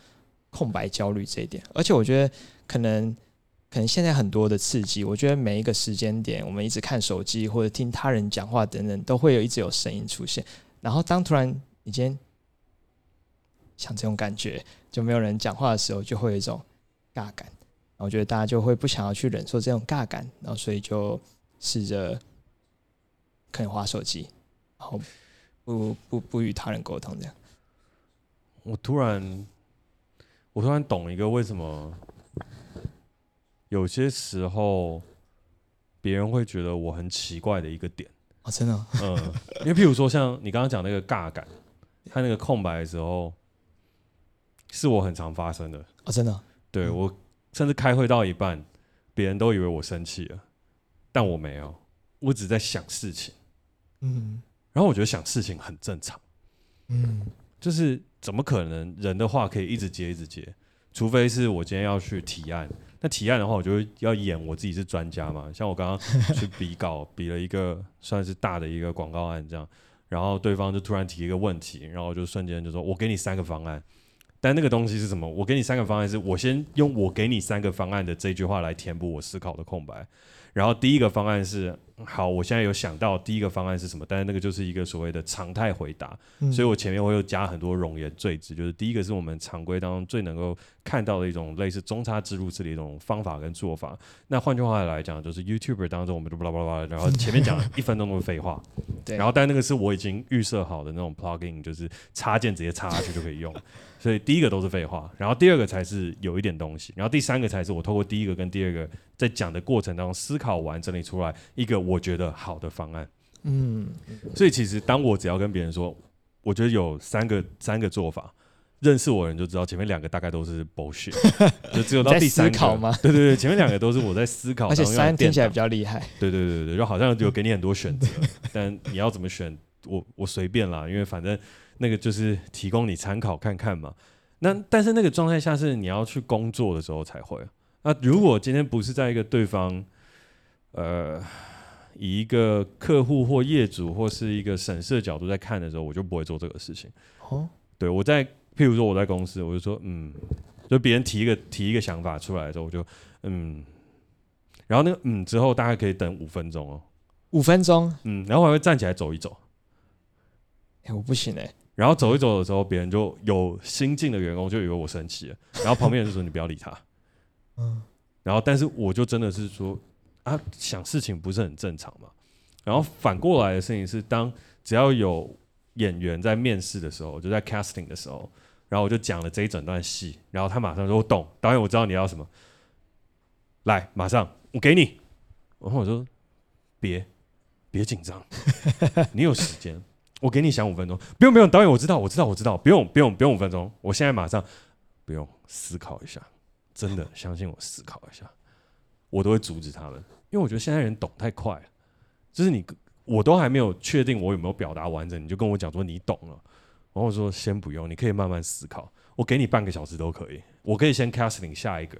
空白焦虑这一点。而且我觉得可能可能现在很多的刺激，我觉得每一个时间点，我们一直看手机或者听他人讲话等等，都会有一直有声音出现。然后当突然你今天像这种感觉，就没有人讲话的时候，就会有一种尬感。我觉得大家就会不想要去忍受这种尬感，然后所以就试着可能滑手机，然后不不不与他人沟通这样。我突然，我突然懂一个为什么有些时候别人会觉得我很奇怪的一个点啊，真的，嗯，因为譬如说像你刚刚讲那个尬感，他那个空白的时候，是我很常发生的啊，真的，对我。甚至开会到一半，别人都以为我生气了，但我没有，我只在想事情。嗯，然后我觉得想事情很正常。嗯，就是怎么可能人的话可以一直接一直接？除非是我今天要去提案，那提案的话，我就会要演我自己是专家嘛。像我刚刚 去比稿，比了一个算是大的一个广告案这样，然后对方就突然提一个问题，然后我就瞬间就说：“我给你三个方案。”但那个东西是什么？我给你三个方案，是我先用我给你三个方案的这句话来填补我思考的空白。然后第一个方案是好，我现在有想到第一个方案是什么，但是那个就是一个所谓的常态回答，嗯、所以我前面我又加很多冗言赘字，就是第一个是我们常规当中最能够看到的一种类似中差置入式的一种方法跟做法。那换句话来讲，就是 YouTuber 当中我们就巴拉巴拉，然后前面讲一分钟都是废话，对，然后但那个是我已经预设好的那种 plugin，就是插件直接插下去就可以用。所以第一个都是废话，然后第二个才是有一点东西，然后第三个才是我透过第一个跟第二个在讲的过程当中思考完整理出来一个我觉得好的方案。嗯，所以其实当我只要跟别人说，我觉得有三个三个做法，认识我的人就知道前面两个大概都是 bullshit，就只有到第三个考吗？对对对，前面两个都是我在思考，而且三听起来比较厉害。对对对对，就好像有给你很多选择，但你要怎么选，我我随便啦，因为反正。那个就是提供你参考看看嘛。那但是那个状态下是你要去工作的时候才会。那如果今天不是在一个对方，呃，以一个客户或业主或是一个审视的角度在看的时候，我就不会做这个事情。哦，对我在譬如说我在公司，我就说嗯，就别人提一个提一个想法出来的时候，我就嗯，然后那个嗯之后大概可以等五分钟哦，五分钟，嗯，然后我还会站起来走一走。哎，我不行哎。然后走一走的时候，别人就有新进的员工就以为我生气了，然后旁边人就说：“你不要理他。”嗯，然后但是我就真的是说啊，想事情不是很正常嘛。然后反过来的事情是，当只要有演员在面试的时候，就在 casting 的时候，然后我就讲了这一整段戏，然后他马上说：“我懂，导演，我知道你要什么，来，马上我给你。”然后我说：“别别紧张，你有时间。” 我给你想五分钟，不用不用，导演我知道我知道我知道，不用不用不用五分钟，我现在马上，不用思考一下，真的相信我思考一下，我都会阻止他们，因为我觉得现在人懂太快了，就是你我都还没有确定我有没有表达完整，你就跟我讲说你懂了，然后我说先不用，你可以慢慢思考，我给你半个小时都可以，我可以先 casting 下一个，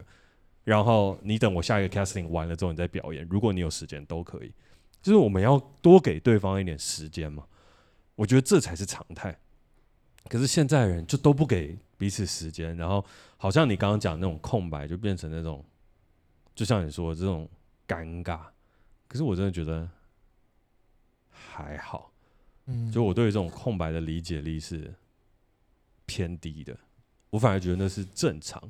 然后你等我下一个 casting 完了之后你再表演，如果你有时间都可以，就是我们要多给对方一点时间嘛。我觉得这才是常态，可是现在人就都不给彼此时间，然后好像你刚刚讲的那种空白，就变成那种，就像你说的这种尴尬。可是我真的觉得还好，嗯，就我对于这种空白的理解力是偏低的，我反而觉得那是正常。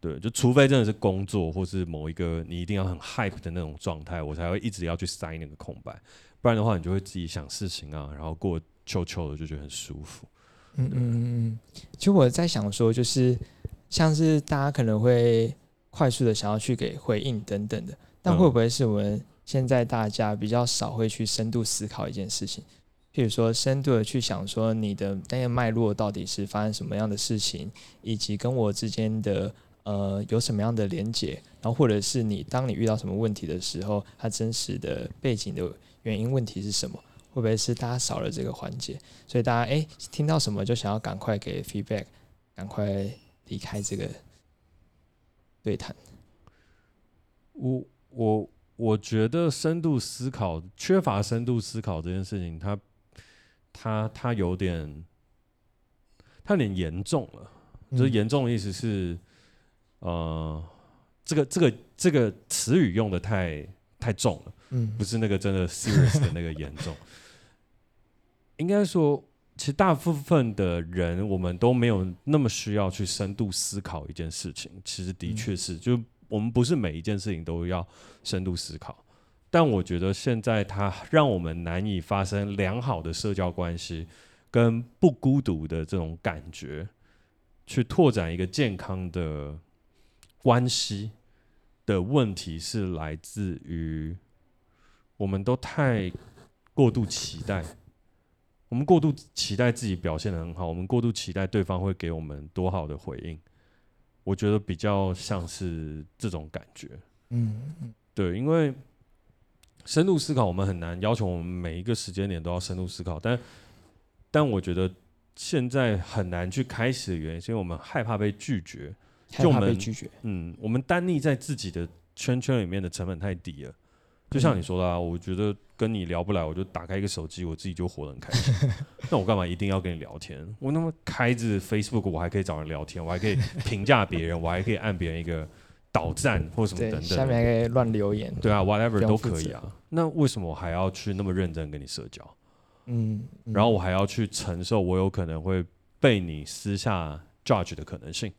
对，就除非真的是工作或是某一个你一定要很 hype 的那种状态，我才会一直要去塞那个空白。不然的话，你就会自己想事情啊，然后过秋秋的，就觉得很舒服。嗯嗯嗯。其实我在想说，就是像是大家可能会快速的想要去给回应等等的，但会不会是我们现在大家比较少会去深度思考一件事情？譬如说，深度的去想说你的那个脉络到底是发生什么样的事情，以及跟我之间的呃有什么样的连结，然后或者是你当你遇到什么问题的时候，它真实的背景的。原因问题是什么？会不会是大家少了这个环节？所以大家诶、欸，听到什么就想要赶快给 feedback，赶快离开这个对谈。我我我觉得深度思考，缺乏深度思考这件事情，它它它有点它有点严重了。就是严重的意思是，呃，这个这个这个词语用的太太重了，嗯，不是那个真的 serious 的那个严重。应该说，其实大部分的人，我们都没有那么需要去深度思考一件事情。其实的确是，就我们不是每一件事情都要深度思考。但我觉得现在它让我们难以发生良好的社交关系，跟不孤独的这种感觉，去拓展一个健康的关系的问题，是来自于我们都太过度期待。我们过度期待自己表现的很好，我们过度期待对方会给我们多好的回应。我觉得比较像是这种感觉。嗯，对，因为深度思考，我们很难要求我们每一个时间点都要深度思考，但但我觉得现在很难去开始的原因，是因为我们害怕被拒绝，害怕被拒绝。嗯，我们单立在自己的圈圈里面的成本太低了。就像你说的啊，我觉得跟你聊不来，我就打开一个手机，我自己就活得很开心。那我干嘛一定要跟你聊天？我那么开着 Facebook，我还可以找人聊天，我还可以 评价别人，我还可以按别人一个导赞或什么等等。下面还可以乱留言。对啊，whatever 都可以啊。那为什么我还要去那么认真跟你社交？嗯，嗯，然后我还要去承受我有可能会被你私下 judge 的可能性，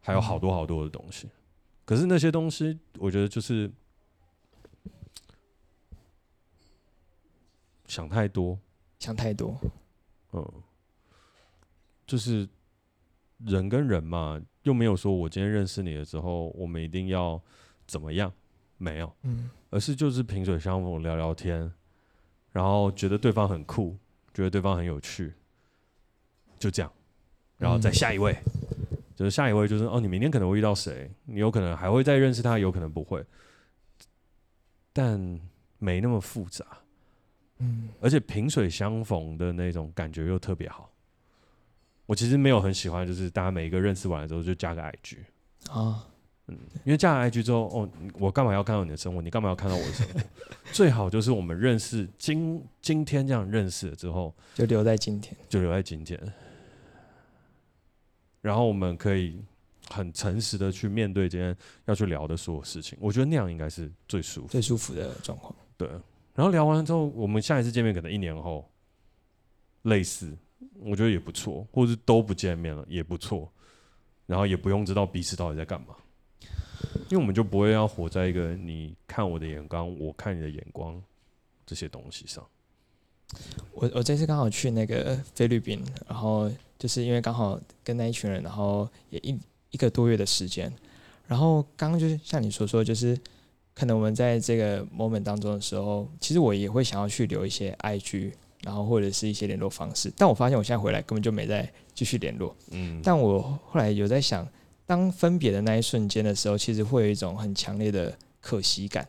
还有好多好多的东西。可是那些东西，我觉得就是。想太多，想太多，嗯，就是人跟人嘛，又没有说我今天认识你的时候，我们一定要怎么样，没有，嗯，而是就是萍水相逢聊聊天，然后觉得对方很酷，觉得对方很有趣，就这样，然后再下一位，嗯、就是下一位就是哦，你明天可能会遇到谁，你有可能还会再认识他，有可能不会，但没那么复杂。嗯，而且萍水相逢的那种感觉又特别好。我其实没有很喜欢，就是大家每一个认识完了之后就加个 IG 啊，嗯，因为加了 IG 之后，哦，我干嘛要看到你的生活？你干嘛要看到我的生活？最好就是我们认识今今天这样认识了之后，就留在今天，就留在今天。然后我们可以很诚实的去面对今天要去聊的所有事情。我觉得那样应该是最舒服、最舒服的状况。对。然后聊完了之后，我们下一次见面可能一年后，类似，我觉得也不错，或者是都不见面了也不错，然后也不用知道彼此到底在干嘛，因为我们就不会要活在一个你看我的眼光，我看你的眼光这些东西上。我我这次刚好去那个菲律宾，然后就是因为刚好跟那一群人，然后也一一个多月的时间，然后刚刚就是像你所说，就是。可能我们在这个 moment 当中的时候，其实我也会想要去留一些 IG，然后或者是一些联络方式。但我发现我现在回来根本就没再继续联络。嗯。但我后来有在想，当分别的那一瞬间的时候，其实会有一种很强烈的可惜感。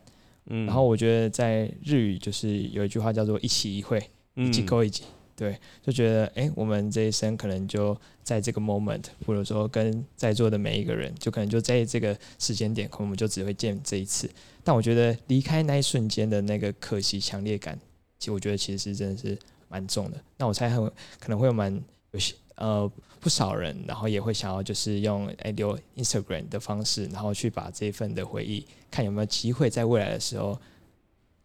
嗯。然后我觉得在日语就是有一句话叫做“一期一会，一季够一季”。对，就觉得哎，我们这一生可能就在这个 moment，或者说跟在座的每一个人，就可能就在这个时间点，可能我们就只会见这一次。但我觉得离开那一瞬间的那个可惜强烈感，其实我觉得其实是真的是蛮重的。那我猜很可能会有蛮有些呃不少人，然后也会想要就是用哎留 Instagram 的方式，然后去把这一份的回忆，看有没有机会在未来的时候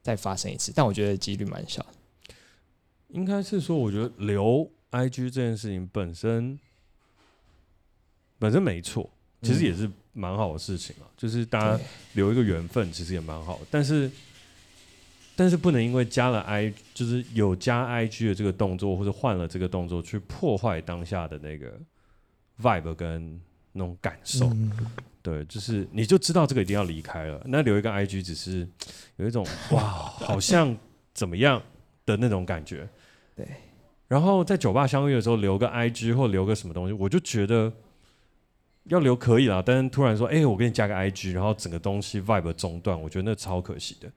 再发生一次。但我觉得几率蛮小。应该是说，我觉得留 IG 这件事情本身本身没错，其实也是蛮好的事情啊。就是大家留一个缘分，其实也蛮好。但是，但是不能因为加了 I，就是有加 IG 的这个动作，或者换了这个动作，去破坏当下的那个 vibe 跟那种感受。对，就是你就知道这个一定要离开了。那留一个 IG 只是有一种哇，好像怎么样的那种感觉。对，然后在酒吧相遇的时候留个 IG 或留个什么东西，我就觉得要留可以啦。但是突然说，哎、欸，我给你加个 IG，然后整个东西 vibe 中断，我觉得那超可惜的。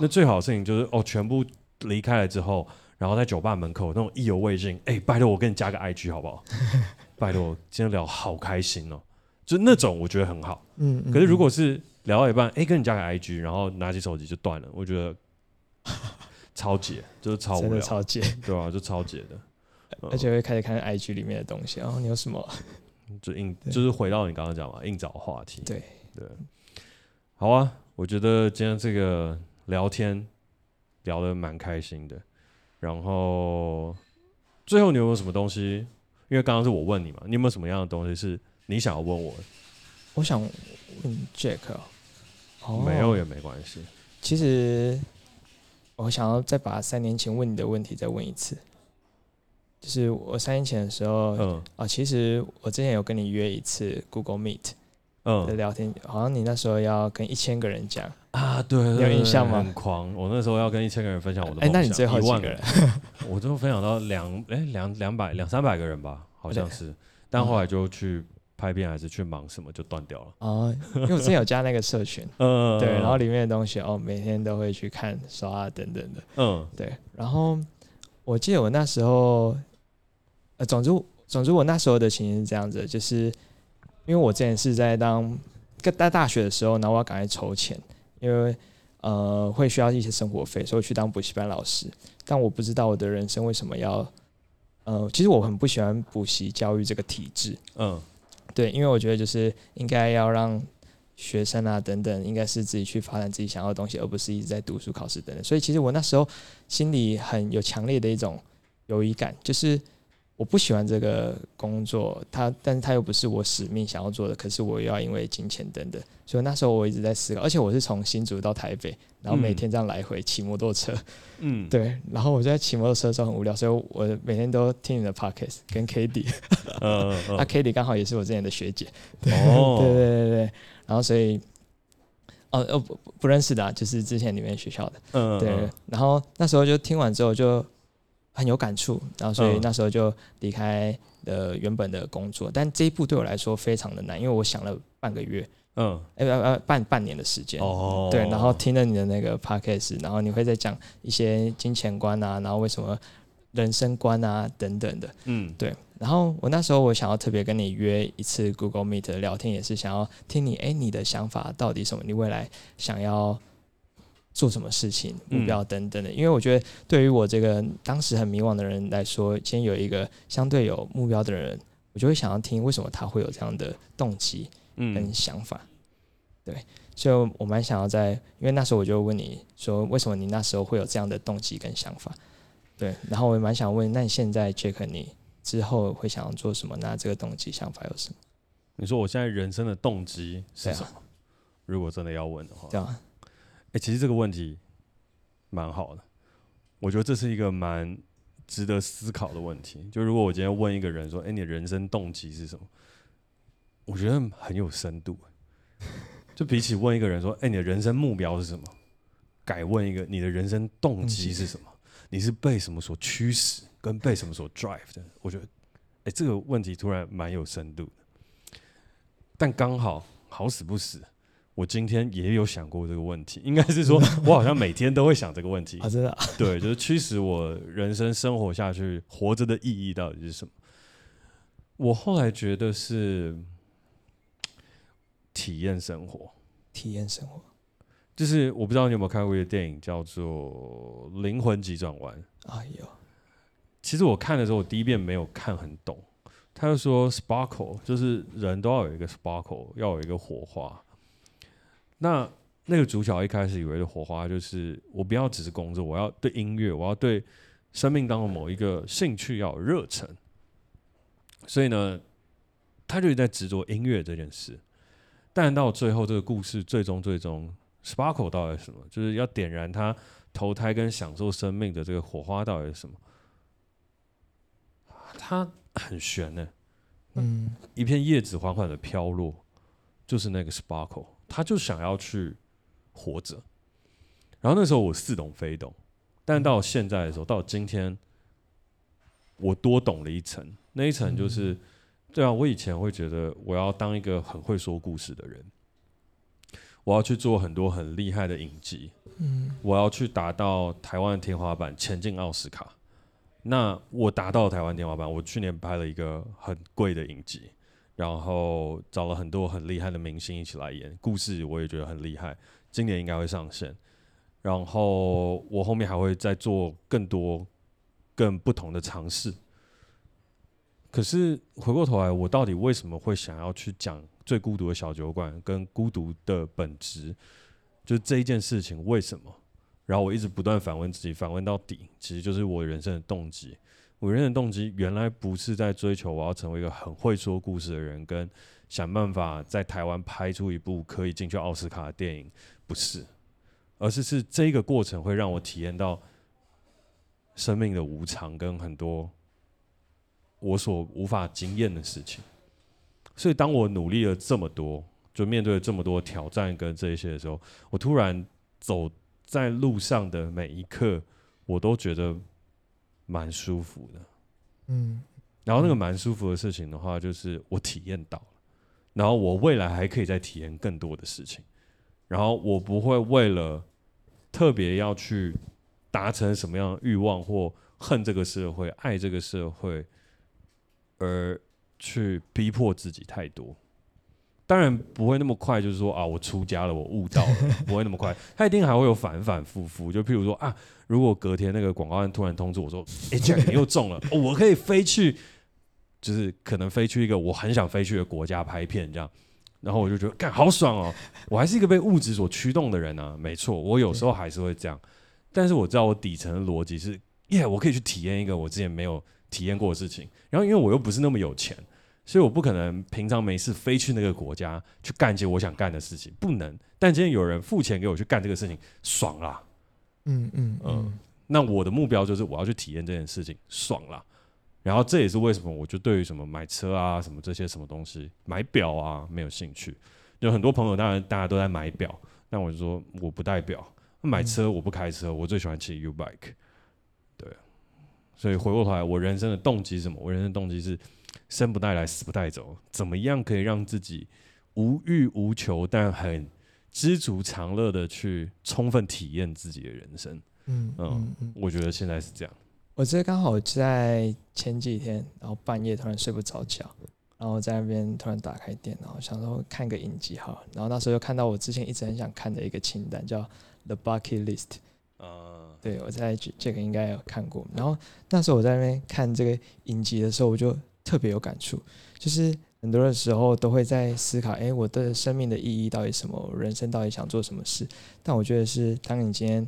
那最好的事情就是哦，全部离开了之后，然后在酒吧门口那种意犹未尽，哎、欸，拜托我给你加个 IG 好不好？拜托，今天聊好开心哦，就那种我觉得很好。嗯，可是如果是聊到一半，哎、欸，跟你加个 IG，然后拿起手机就断了，我觉得。超解就是超无聊，真的超解，对啊，就超解的，而且会开始看 IG 里面的东西，然后你有什么？就硬就是回到你刚刚讲嘛，硬找话题。对对，好啊，我觉得今天这个聊天聊得蛮开心的。然后最后你有没有什么东西？因为刚刚是我问你嘛，你有没有什么样的东西是你想要问我的？我想问 Jack，哦，没有也没关系。其实我想要再把三年前问你的问题再问一次。就是我三年前的时候，嗯啊，其实我之前有跟你约一次 Google Meet，嗯，的聊天，好像你那时候要跟一千个人讲啊，对，对，有印象吗？很狂，我那时候要跟一千个人分享我的，哎，那你最后几个人？我最后分享到两，哎，两两百两三百个人吧，好像是，但后来就去拍片还是去忙什么就断掉了啊，因为我之前有加那个社群，嗯，对，然后里面的东西哦，每天都会去看刷啊等等的，嗯，对，然后我记得我那时候。呃，总之，总之，我那时候的情形是这样子，就是因为我之前是在当在大大学的时候，然后我要赶快筹钱，因为呃会需要一些生活费，所以我去当补习班老师。但我不知道我的人生为什么要，呃，其实我很不喜欢补习教育这个体制。嗯，对，因为我觉得就是应该要让学生啊等等，应该是自己去发展自己想要的东西，而不是一直在读书考试等等。所以其实我那时候心里很有强烈的一种友谊感，就是。我不喜欢这个工作，他，但是他又不是我使命想要做的，可是我又要因为金钱等等，所以那时候我一直在思考，而且我是从新竹到台北，然后每天这样来回骑摩托车，嗯，对，然后我就在骑摩托车的时候很无聊，所以我每天都听你的 podcast 跟 Katie，嗯，那 Katie 刚好也是我之前的学姐，哦，对对对对，然后所以，哦哦不不认识的，啊，就是之前里面学校的，嗯，对，然后那时候就听完之后就。很有感触，然后所以那时候就离开呃原本的工作，嗯、但这一步对我来说非常的难，因为我想了半个月，嗯，哎呃呃半半年的时间，哦，对，然后听了你的那个 podcast，然后你会在讲一些金钱观啊，然后为什么人生观啊等等的，嗯，对，然后我那时候我想要特别跟你约一次 Google Meet 的聊天，也是想要听你，哎，你的想法到底什么？你未来想要。做什么事情、目标等等的，因为我觉得对于我这个当时很迷惘的人来说，今天有一个相对有目标的人，我就会想要听为什么他会有这样的动机跟想法。对，所以我蛮想要在，因为那时候我就问你说，为什么你那时候会有这样的动机跟想法？对，然后我也蛮想问，那你现在 Jack 你之后会想要做什么？那这个动机想法有什么？你说我现在人生的动机是什么？如果真的要问的话，对啊。哎、欸，其实这个问题蛮好的，我觉得这是一个蛮值得思考的问题。就如果我今天问一个人说：“哎、欸，你的人生动机是什么？”我觉得很有深度。就比起问一个人说：“哎、欸，你的人生目标是什么？”改问一个：“你的人生动机是什么？你是被什么所驱使，跟被什么所 drive 的？”我觉得，哎、欸，这个问题突然蛮有深度的。但刚好好死不死。我今天也有想过这个问题，应该是说，我好像每天都会想这个问题。啊，真的？对，就是驱使我人生生活下去，活着的意义到底是什么？我后来觉得是体验生活。体验生活，就是我不知道你有没有看过一个电影，叫做《灵魂急转弯》。哎呦，其实我看的时候，我第一遍没有看很懂。他就说，sparkle 就是人都要有一个 sparkle，要有一个火花。那那个主角一开始以为的火花就是我不要只是工作，我要对音乐，我要对生命当中某一个兴趣要有热忱。所以呢，他就在执着音乐这件事。但到最后，这个故事最终最终，sparkle 到底是什么？就是要点燃他投胎跟享受生命的这个火花到底是什么？它很悬呢。嗯，一片叶子缓缓的飘落，就是那个 sparkle。他就想要去活着，然后那时候我似懂非懂，但到现在的时候，到今天，我多懂了一层。那一层就是，对啊，我以前会觉得我要当一个很会说故事的人，我要去做很多很厉害的影集，嗯，我要去达到台湾天花板，前进奥斯卡。那我达到台湾天花板，我去年拍了一个很贵的影集。然后找了很多很厉害的明星一起来演，故事我也觉得很厉害，今年应该会上线。然后我后面还会再做更多、更不同的尝试。可是回过头来，我到底为什么会想要去讲最孤独的小酒馆跟孤独的本质？就这一件事情为什么？然后我一直不断反问自己，反问到底，其实就是我人生的动机。我人生的动机原来不是在追求我要成为一个很会说故事的人，跟想办法在台湾拍出一部可以进去奥斯卡的电影，不是，而是是这个过程会让我体验到生命的无常跟很多。我所无法经验的事情，所以当我努力了这么多，就面对了这么多挑战跟这些的时候，我突然走在路上的每一刻，我都觉得蛮舒服的。嗯，然后那个蛮舒服的事情的话，就是我体验到了，然后我未来还可以再体验更多的事情，然后我不会为了特别要去达成什么样的欲望或恨这个社会、爱这个社会。而去逼迫自己太多，当然不会那么快，就是说啊，我出家了，我悟道了，不会那么快。他一定还会有反反复复。就譬如说啊，如果隔天那个广告案突然通知我说，哎，Jack 你又中了，我可以飞去，就是可能飞去一个我很想飞去的国家拍片这样，然后我就觉得干好爽哦，我还是一个被物质所驱动的人啊，没错，我有时候还是会这样，但是我知道我底层的逻辑是，耶，我可以去体验一个我之前没有。体验过的事情，然后因为我又不是那么有钱，所以我不可能平常没事飞去那个国家去干一些我想干的事情，不能。但今天有人付钱给我去干这个事情，爽啦！嗯嗯嗯。那我的目标就是我要去体验这件事情，爽啦。然后这也是为什么我就对于什么买车啊、什么这些什么东西、买表啊没有兴趣。有很多朋友当然大家都在买表，但我就说我不戴表。买车我不开车，我最喜欢骑 U bike。对所以回过头来，我人生的动机是什么？我人生的动机是生不带来，死不带走。怎么样可以让自己无欲无求，但很知足常乐的去充分体验自己的人生？嗯嗯，嗯，我觉得现在是这样。我这刚好在前几天，然后半夜突然睡不着觉，然后在那边突然打开电脑，想说看个影集哈，然后那时候又看到我之前一直很想看的一个清单，叫《The Bucket List》。啊，对，我在这个应该有看过。然后那时候我在那边看这个影集的时候，我就特别有感触。就是很多的时候都会在思考，哎，我的生命的意义到底什么？人生到底想做什么事？但我觉得是，当你今天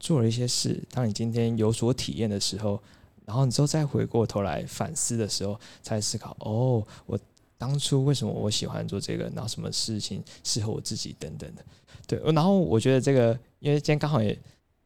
做了一些事，当你今天有所体验的时候，然后你之后再回过头来反思的时候，才思考，哦，我当初为什么我喜欢做这个？然后什么事情适合我自己等等的。对，然后我觉得这个，因为今天刚好也。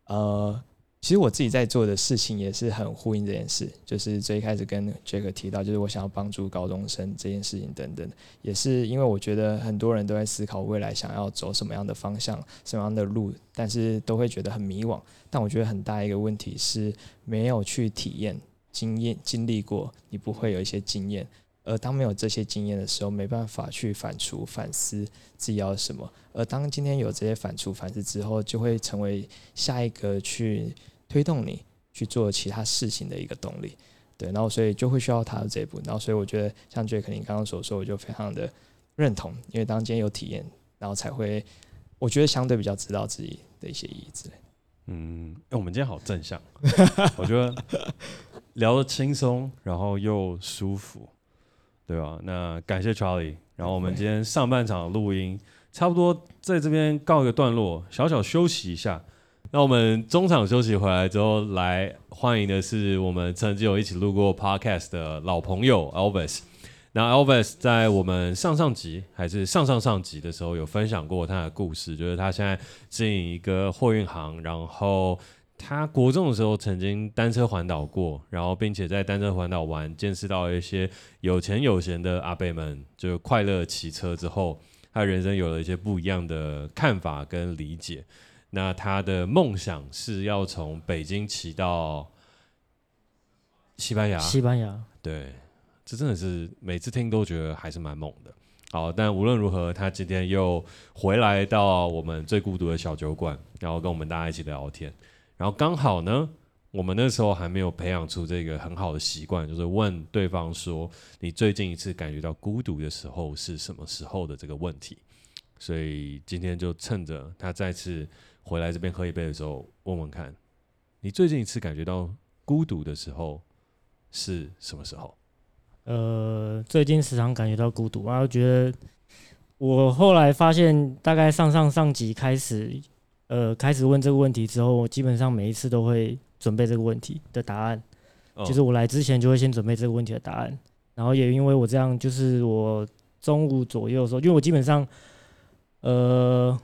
呃，其实我自己在做的事情也是很呼应这件事，就是最开始跟杰克提到，就是我想要帮助高中生这件事情等等，也是因为我觉得很多人都在思考未来想要走什么样的方向、什么样的路，但是都会觉得很迷惘。但我觉得很大一个问题是没有去体验、经验、经历过，你不会有一些经验。而当没有这些经验的时候，没办法去反刍、反思自己要什么。而当今天有这些反刍、反思之后，就会成为下一个去推动你去做其他事情的一个动力。对，然后所以就会需要踏入这一步。然后所以我觉得，像杰克你刚刚所说，我就非常的认同。因为当今天有体验，然后才会，我觉得相对比较知道自己的一些意义之类。嗯，哎，我们今天好正向，我觉得聊得轻松，然后又舒服。对吧？那感谢 Charlie，然后我们今天上半场录音差不多在这边告一个段落，小小休息一下。那我们中场休息回来之后，来欢迎的是我们曾经有一起录过 Podcast 的老朋友 Elvis。那 Elvis 在我们上上集还是上上上集的时候有分享过他的故事，就是他现在经营一个货运行，然后。他国中的时候曾经单车环岛过，然后并且在单车环岛玩，见识到一些有钱有闲的阿伯们就快乐骑车之后，他人生有了一些不一样的看法跟理解。那他的梦想是要从北京骑到西班牙。西班牙，对，这真的是每次听都觉得还是蛮猛的。好，但无论如何，他今天又回来到我们最孤独的小酒馆，然后跟我们大家一起聊天。然后刚好呢，我们那时候还没有培养出这个很好的习惯，就是问对方说：“你最近一次感觉到孤独的时候是什么时候的？”这个问题。所以今天就趁着他再次回来这边喝一杯的时候，问问看，你最近一次感觉到孤独的时候是什么时候？呃，最近时常感觉到孤独，然后觉得我后来发现，大概上上上集开始，呃，开始问这个问题之后，我基本上每一次都会准备这个问题的答案，哦、就是我来之前就会先准备这个问题的答案，然后也因为我这样，就是我中午左右的时候，因为我基本上，呃，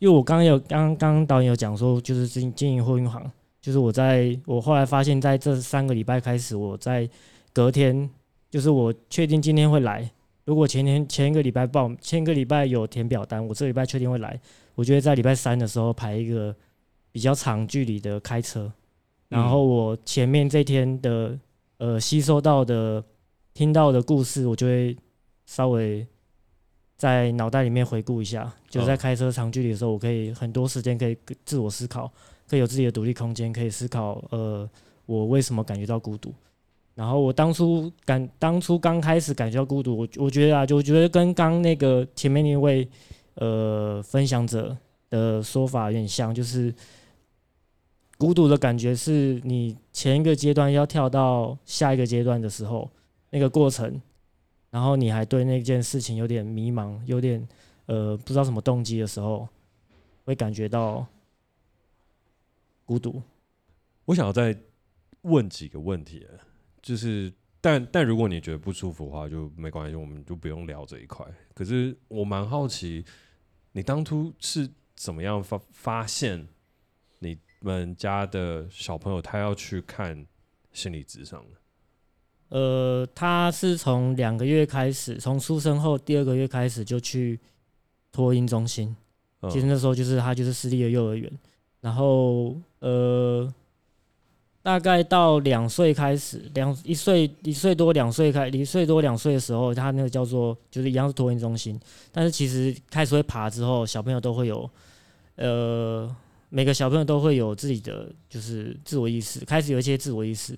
因为我刚刚有刚刚导演有讲说，就是经经营货运行，就是我在我后来发现，在这三个礼拜开始，我在隔天。就是我确定今天会来。如果前天前一个礼拜报，前一个礼拜有填表单，我这礼拜确定会来。我觉得在礼拜三的时候排一个比较长距离的开车，然后我前面这天的呃吸收到的、听到的故事，我就会稍微在脑袋里面回顾一下。就是在开车长距离的时候，我可以很多时间可以自我思考，可以有自己的独立空间，可以思考呃我为什么感觉到孤独。然后我当初感，当初刚开始感觉到孤独，我我觉得啊，就我觉得跟刚那个前面那位呃分享者的说法有点像，就是孤独的感觉是你前一个阶段要跳到下一个阶段的时候，那个过程，然后你还对那件事情有点迷茫，有点呃不知道什么动机的时候，会感觉到孤独。我想要再问几个问题。就是，但但如果你觉得不舒服的话，就没关系，我们就不用聊这一块。可是我蛮好奇，你当初是怎么样发发现你们家的小朋友他要去看心理咨商的？呃，他是从两个月开始，从出生后第二个月开始就去托婴中心。其实那时候就是他就是私立的幼儿园，然后呃。大概到两岁开始，两一岁一岁多两岁开一岁多两岁的时候，他那个叫做就是一样是托婴中心，但是其实开始会爬之后，小朋友都会有，呃，每个小朋友都会有自己的就是自我意识，开始有一些自我意识，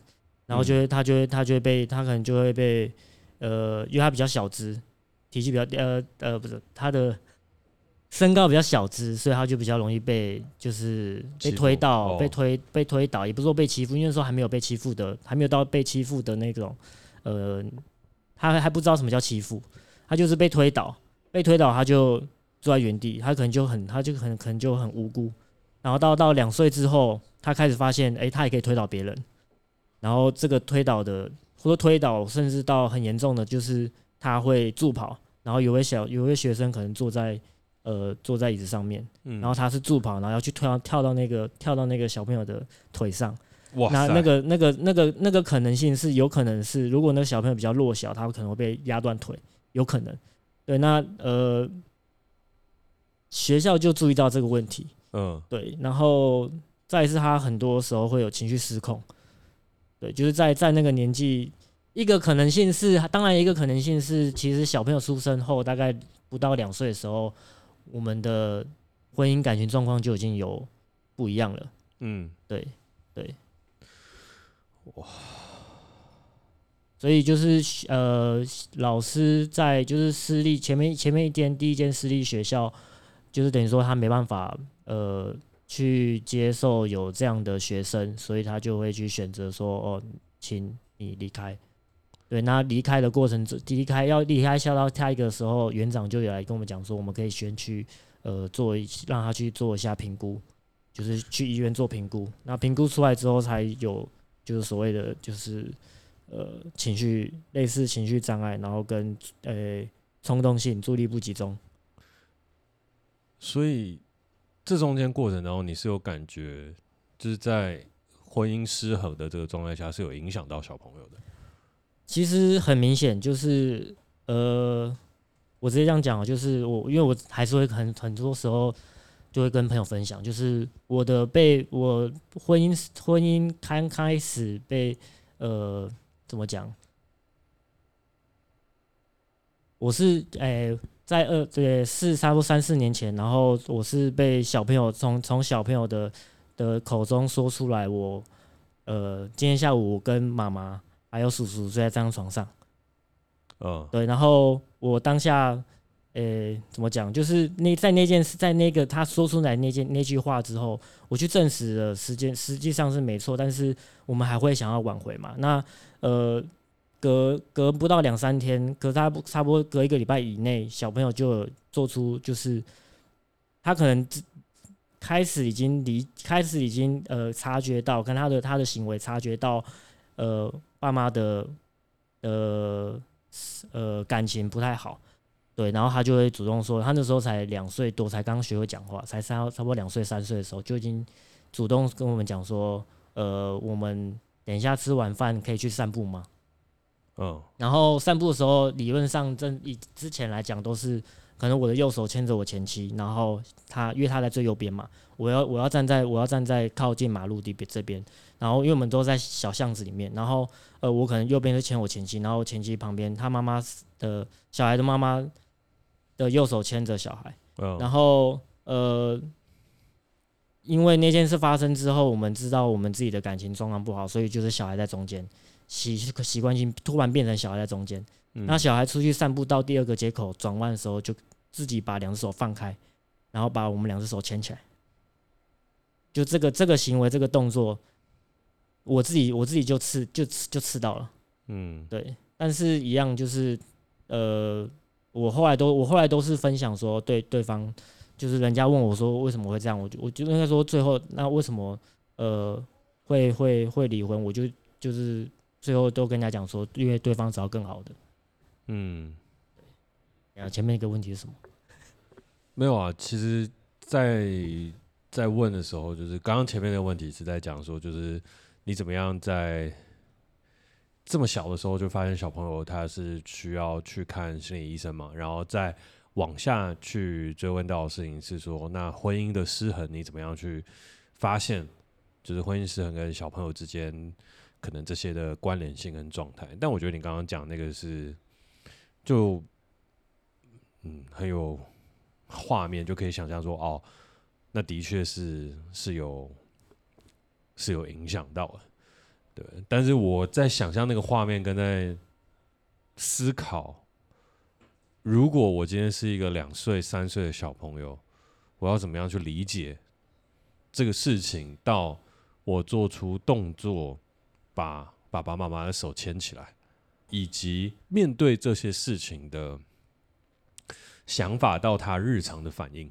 然后就会他就会他就会被他可能就会被，呃，因为他比较小只，体积比较呃呃不是他的。身高比较小只，所以他就比较容易被就是被推到、哦、被推被推倒，也不是说被欺负，因为那时候还没有被欺负的，还没有到被欺负的那种，呃，他还不知道什么叫欺负，他就是被推倒，被推倒他就坐在原地，他可能就很他就很可能就很无辜，然后到到两岁之后，他开始发现，哎、欸，他也可以推倒别人，然后这个推倒的或者推倒，甚至到很严重的，就是他会助跑，然后有位小有位学生可能坐在。呃，坐在椅子上面，然后他是助跑，然后要去跳跳到那个跳到那个小朋友的腿上。哇！那那个那个那个那个可能性是有可能是，如果那个小朋友比较弱小，他可能会被压断腿，有可能。对，那呃，学校就注意到这个问题。嗯，对，然后再是他很多时候会有情绪失控。对，就是在在那个年纪，一个可能性是，当然一个可能性是，其实小朋友出生后大概不到两岁的时候。我们的婚姻感情状况就已经有不一样了。嗯，对，对，哇，所以就是呃，老师在就是私立前面前面一间第一间私立学校，就是等于说他没办法呃去接受有这样的学生，所以他就会去选择说哦，请你离开。对，那离开的过程，离开要离开校到下一个时候，园长就有来跟我们讲说，我们可以先去呃做一让他去做一下评估，就是去医院做评估。那评估出来之后，才有就是所谓的就是呃情绪类似情绪障碍，然后跟呃冲动性、注意力不集中。所以这中间过程当中，你是有感觉，就是在婚姻失衡的这个状态下，是有影响到小朋友的。其实很明显，就是呃，我直接这样讲，就是我，因为我还是会很很多时候就会跟朋友分享，就是我的被我婚姻婚姻刚开始被呃怎么讲，我是诶、在二对四差不多三四年前，然后我是被小朋友从从小朋友的的口中说出来我，我呃今天下午我跟妈妈。还有叔叔睡在这张床上，嗯，对，然后我当下，诶，怎么讲？就是那在那件事，在那个他说出来那件那句话之后，我去证实了时间实际上是没错，但是我们还会想要挽回嘛？那呃，隔隔不到两三天，隔差不差不多隔一个礼拜以内，小朋友就做出就是他可能开始已经离开始已经呃察觉到跟他的他的行为察觉到呃爸妈的呃呃感情不太好。对，然后他就会主动说，他那时候才两岁多，才刚学会讲话，才三差不多两岁三岁的时候，就已经主动跟我们讲说，呃，我们等一下吃完饭可以去散步吗？嗯，然后散步的时候，理论上正以之前来讲都是，可能我的右手牵着我前妻，然后他因为他在最右边嘛，我要我要站在我要站在靠近马路的边这边，然后因为我们都在小巷子里面，然后呃，我可能右边是牵我前妻，然后前妻旁边他妈妈的小孩的妈妈。的右手牵着小孩，oh. 然后呃，因为那件事发生之后，我们知道我们自己的感情状况不好，所以就是小孩在中间，习习惯性突然变成小孩在中间。嗯、那小孩出去散步到第二个街口转弯的时候，就自己把两只手放开，然后把我们两只手牵起来。就这个这个行为这个动作，我自己我自己就刺就就刺到了。嗯，对，但是一样就是呃。我后来都，我后来都是分享说，对对方，就是人家问我说为什么会这样，我就我就应该说最后那为什么呃会会会离婚，我就就是最后都跟人家讲说，因为对方找更好的。嗯，然后前面一个问题是什么？没有啊，其实在，在在问的时候，就是刚刚前面的问题是在讲说，就是你怎么样在。这么小的时候就发现小朋友他是需要去看心理医生嘛，然后再往下去追问到的事情是说，那婚姻的失衡你怎么样去发现？就是婚姻失衡跟小朋友之间可能这些的关联性跟状态。但我觉得你刚刚讲那个是就嗯很有画面，就可以想象说哦，那的确是是有是有影响到的。对，但是我在想象那个画面，跟在思考，如果我今天是一个两岁、三岁的小朋友，我要怎么样去理解这个事情？到我做出动作，把爸爸妈妈的手牵起来，以及面对这些事情的想法，到他日常的反应，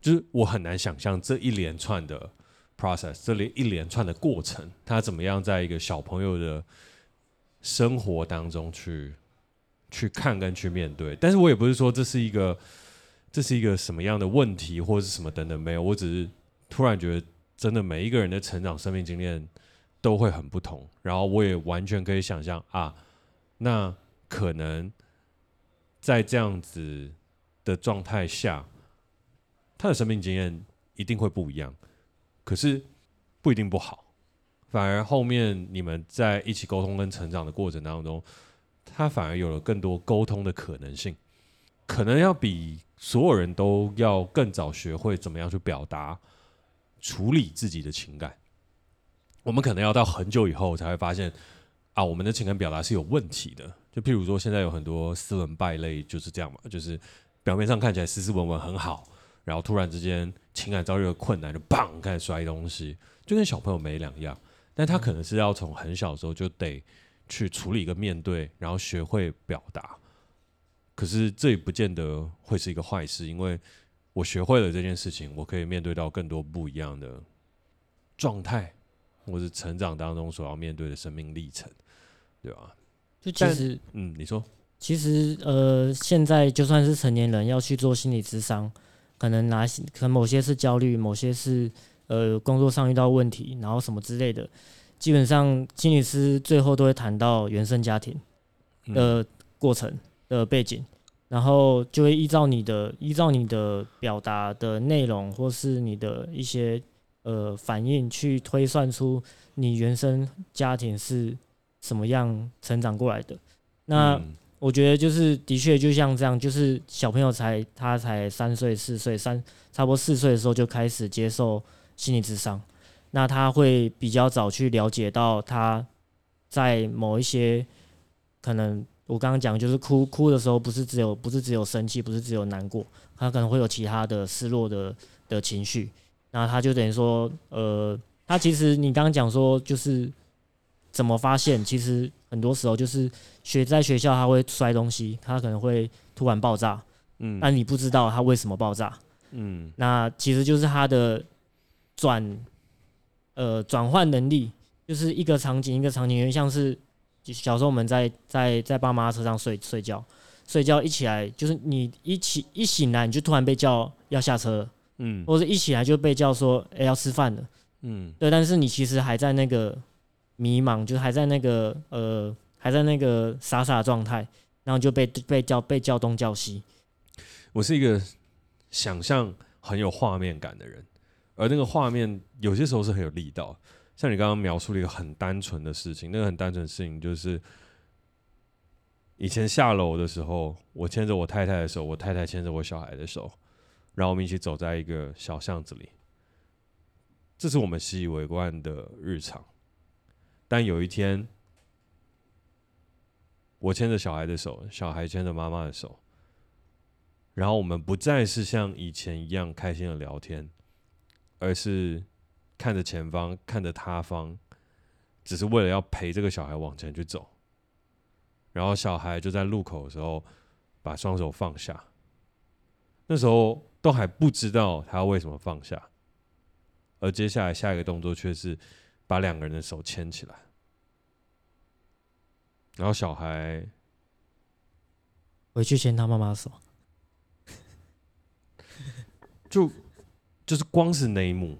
就是我很难想象这一连串的。process 这里一连串的过程，他怎么样在一个小朋友的生活当中去去看跟去面对？但是我也不是说这是一个这是一个什么样的问题或者是什么等等，没有，我只是突然觉得，真的每一个人的成长生命经验都会很不同，然后我也完全可以想象啊，那可能在这样子的状态下，他的生命经验一定会不一样。可是不一定不好，反而后面你们在一起沟通跟成长的过程当中，他反而有了更多沟通的可能性，可能要比所有人都要更早学会怎么样去表达、处理自己的情感。我们可能要到很久以后才会发现，啊，我们的情感表达是有问题的。就譬如说，现在有很多斯文败类就是这样嘛，就是表面上看起来斯斯文文很好。然后突然之间情感遭遇了困难，就砰开始摔东西，就跟小朋友没两样。但他可能是要从很小的时候就得去处理跟面对，然后学会表达。可是这也不见得会是一个坏事，因为我学会了这件事情，我可以面对到更多不一样的状态，或是成长当中所要面对的生命历程，对吧？就其实，嗯，你说，其实呃，现在就算是成年人要去做心理咨商。可能哪些可能某些是焦虑，某些是呃工作上遇到问题，然后什么之类的。基本上心理师最后都会谈到原生家庭的过程的背景，然后就会依照你的依照你的表达的内容，或是你的一些呃反应，去推算出你原生家庭是什么样成长过来的。那我觉得就是的确就像这样，就是小朋友才他才三岁四岁三差不多四岁的时候就开始接受心理智商，那他会比较早去了解到他在某一些可能我刚刚讲就是哭哭的时候不是只有不是只有生气不是只有难过，他可能会有其他的失落的的情绪，那他就等于说呃他其实你刚刚讲说就是怎么发现，其实很多时候就是学在学校他会摔东西，他可能会突然爆炸，嗯，但你不知道他为什么爆炸，嗯，那其实就是他的转呃转换能力，就是一个场景一个场景，因为像是小时候我们在在在爸妈车上睡睡觉，睡觉一起来就是你一起一醒来你就突然被叫要下车了，嗯，或者一起来就被叫说哎、欸、要吃饭了。嗯，对，但是你其实还在那个迷茫，就是还在那个呃，还在那个傻傻的状态，然后就被被叫被叫东叫西。我是一个想象很有画面感的人，而那个画面有些时候是很有力道。像你刚刚描述了一个很单纯的事情，那个很单纯的事情就是以前下楼的时候，我牵着我太太的手，我太太牵着我小孩的手，然后我们一起走在一个小巷子里。这是我们习以为惯的日常，但有一天，我牵着小孩的手，小孩牵着妈妈的手，然后我们不再是像以前一样开心的聊天，而是看着前方，看着他方，只是为了要陪这个小孩往前去走。然后小孩就在路口的时候把双手放下，那时候都还不知道他为什么放下。而接下来下一个动作却是把两个人的手牵起来，然后小孩回去牵他妈妈的手，就就是光是那一幕，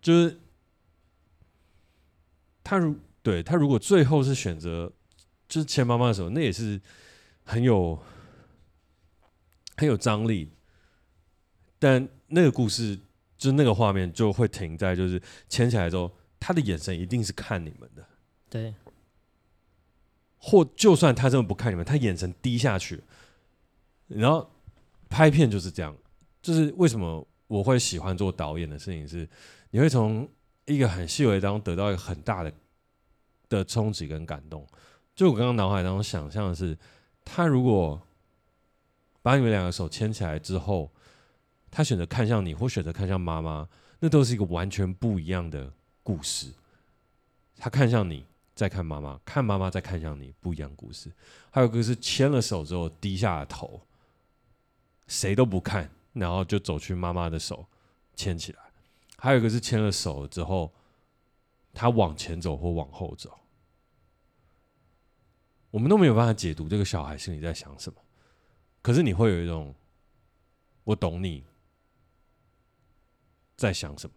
就是他如对他如果最后是选择就是牵妈妈的手，那也是很有很有张力，但那个故事。就那个画面就会停在，就是牵起来之后，他的眼神一定是看你们的，对。或就算他真的不看你们，他眼神低下去，然后拍片就是这样。就是为什么我会喜欢做导演的事情是，你会从一个很细微当中得到一个很大的的冲击跟感动。就我刚刚脑海当中想象的是，他如果把你们两个手牵起来之后。他选择看向你，或选择看向妈妈，那都是一个完全不一样的故事。他看向你，再看妈妈，看妈妈再看向你，不一样故事。还有一个是牵了手之后低下了头，谁都不看，然后就走去妈妈的手牵起来。还有一个是牵了手之后，他往前走或往后走。我们都没有办法解读这个小孩心里在想什么，可是你会有一种，我懂你。在想什么？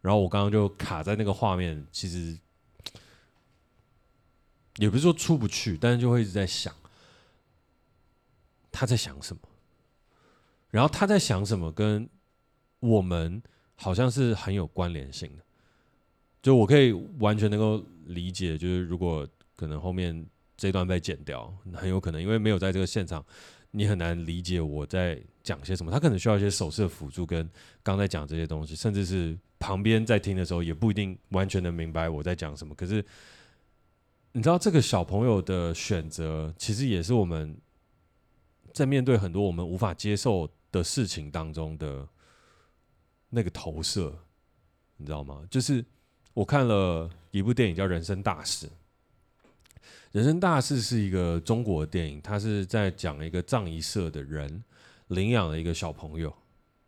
然后我刚刚就卡在那个画面，其实也不是说出不去，但是就会一直在想他在想什么。然后他在想什么，跟我们好像是很有关联性的。就我可以完全能够理解，就是如果可能后面这段被剪掉，很有可能因为没有在这个现场。你很难理解我在讲些什么，他可能需要一些手势辅助，跟刚才讲这些东西，甚至是旁边在听的时候也不一定完全能明白我在讲什么。可是，你知道这个小朋友的选择，其实也是我们在面对很多我们无法接受的事情当中的那个投射，你知道吗？就是我看了一部电影叫《人生大事》。人生大事是一个中国电影，它是在讲一个葬仪社的人领养了一个小朋友，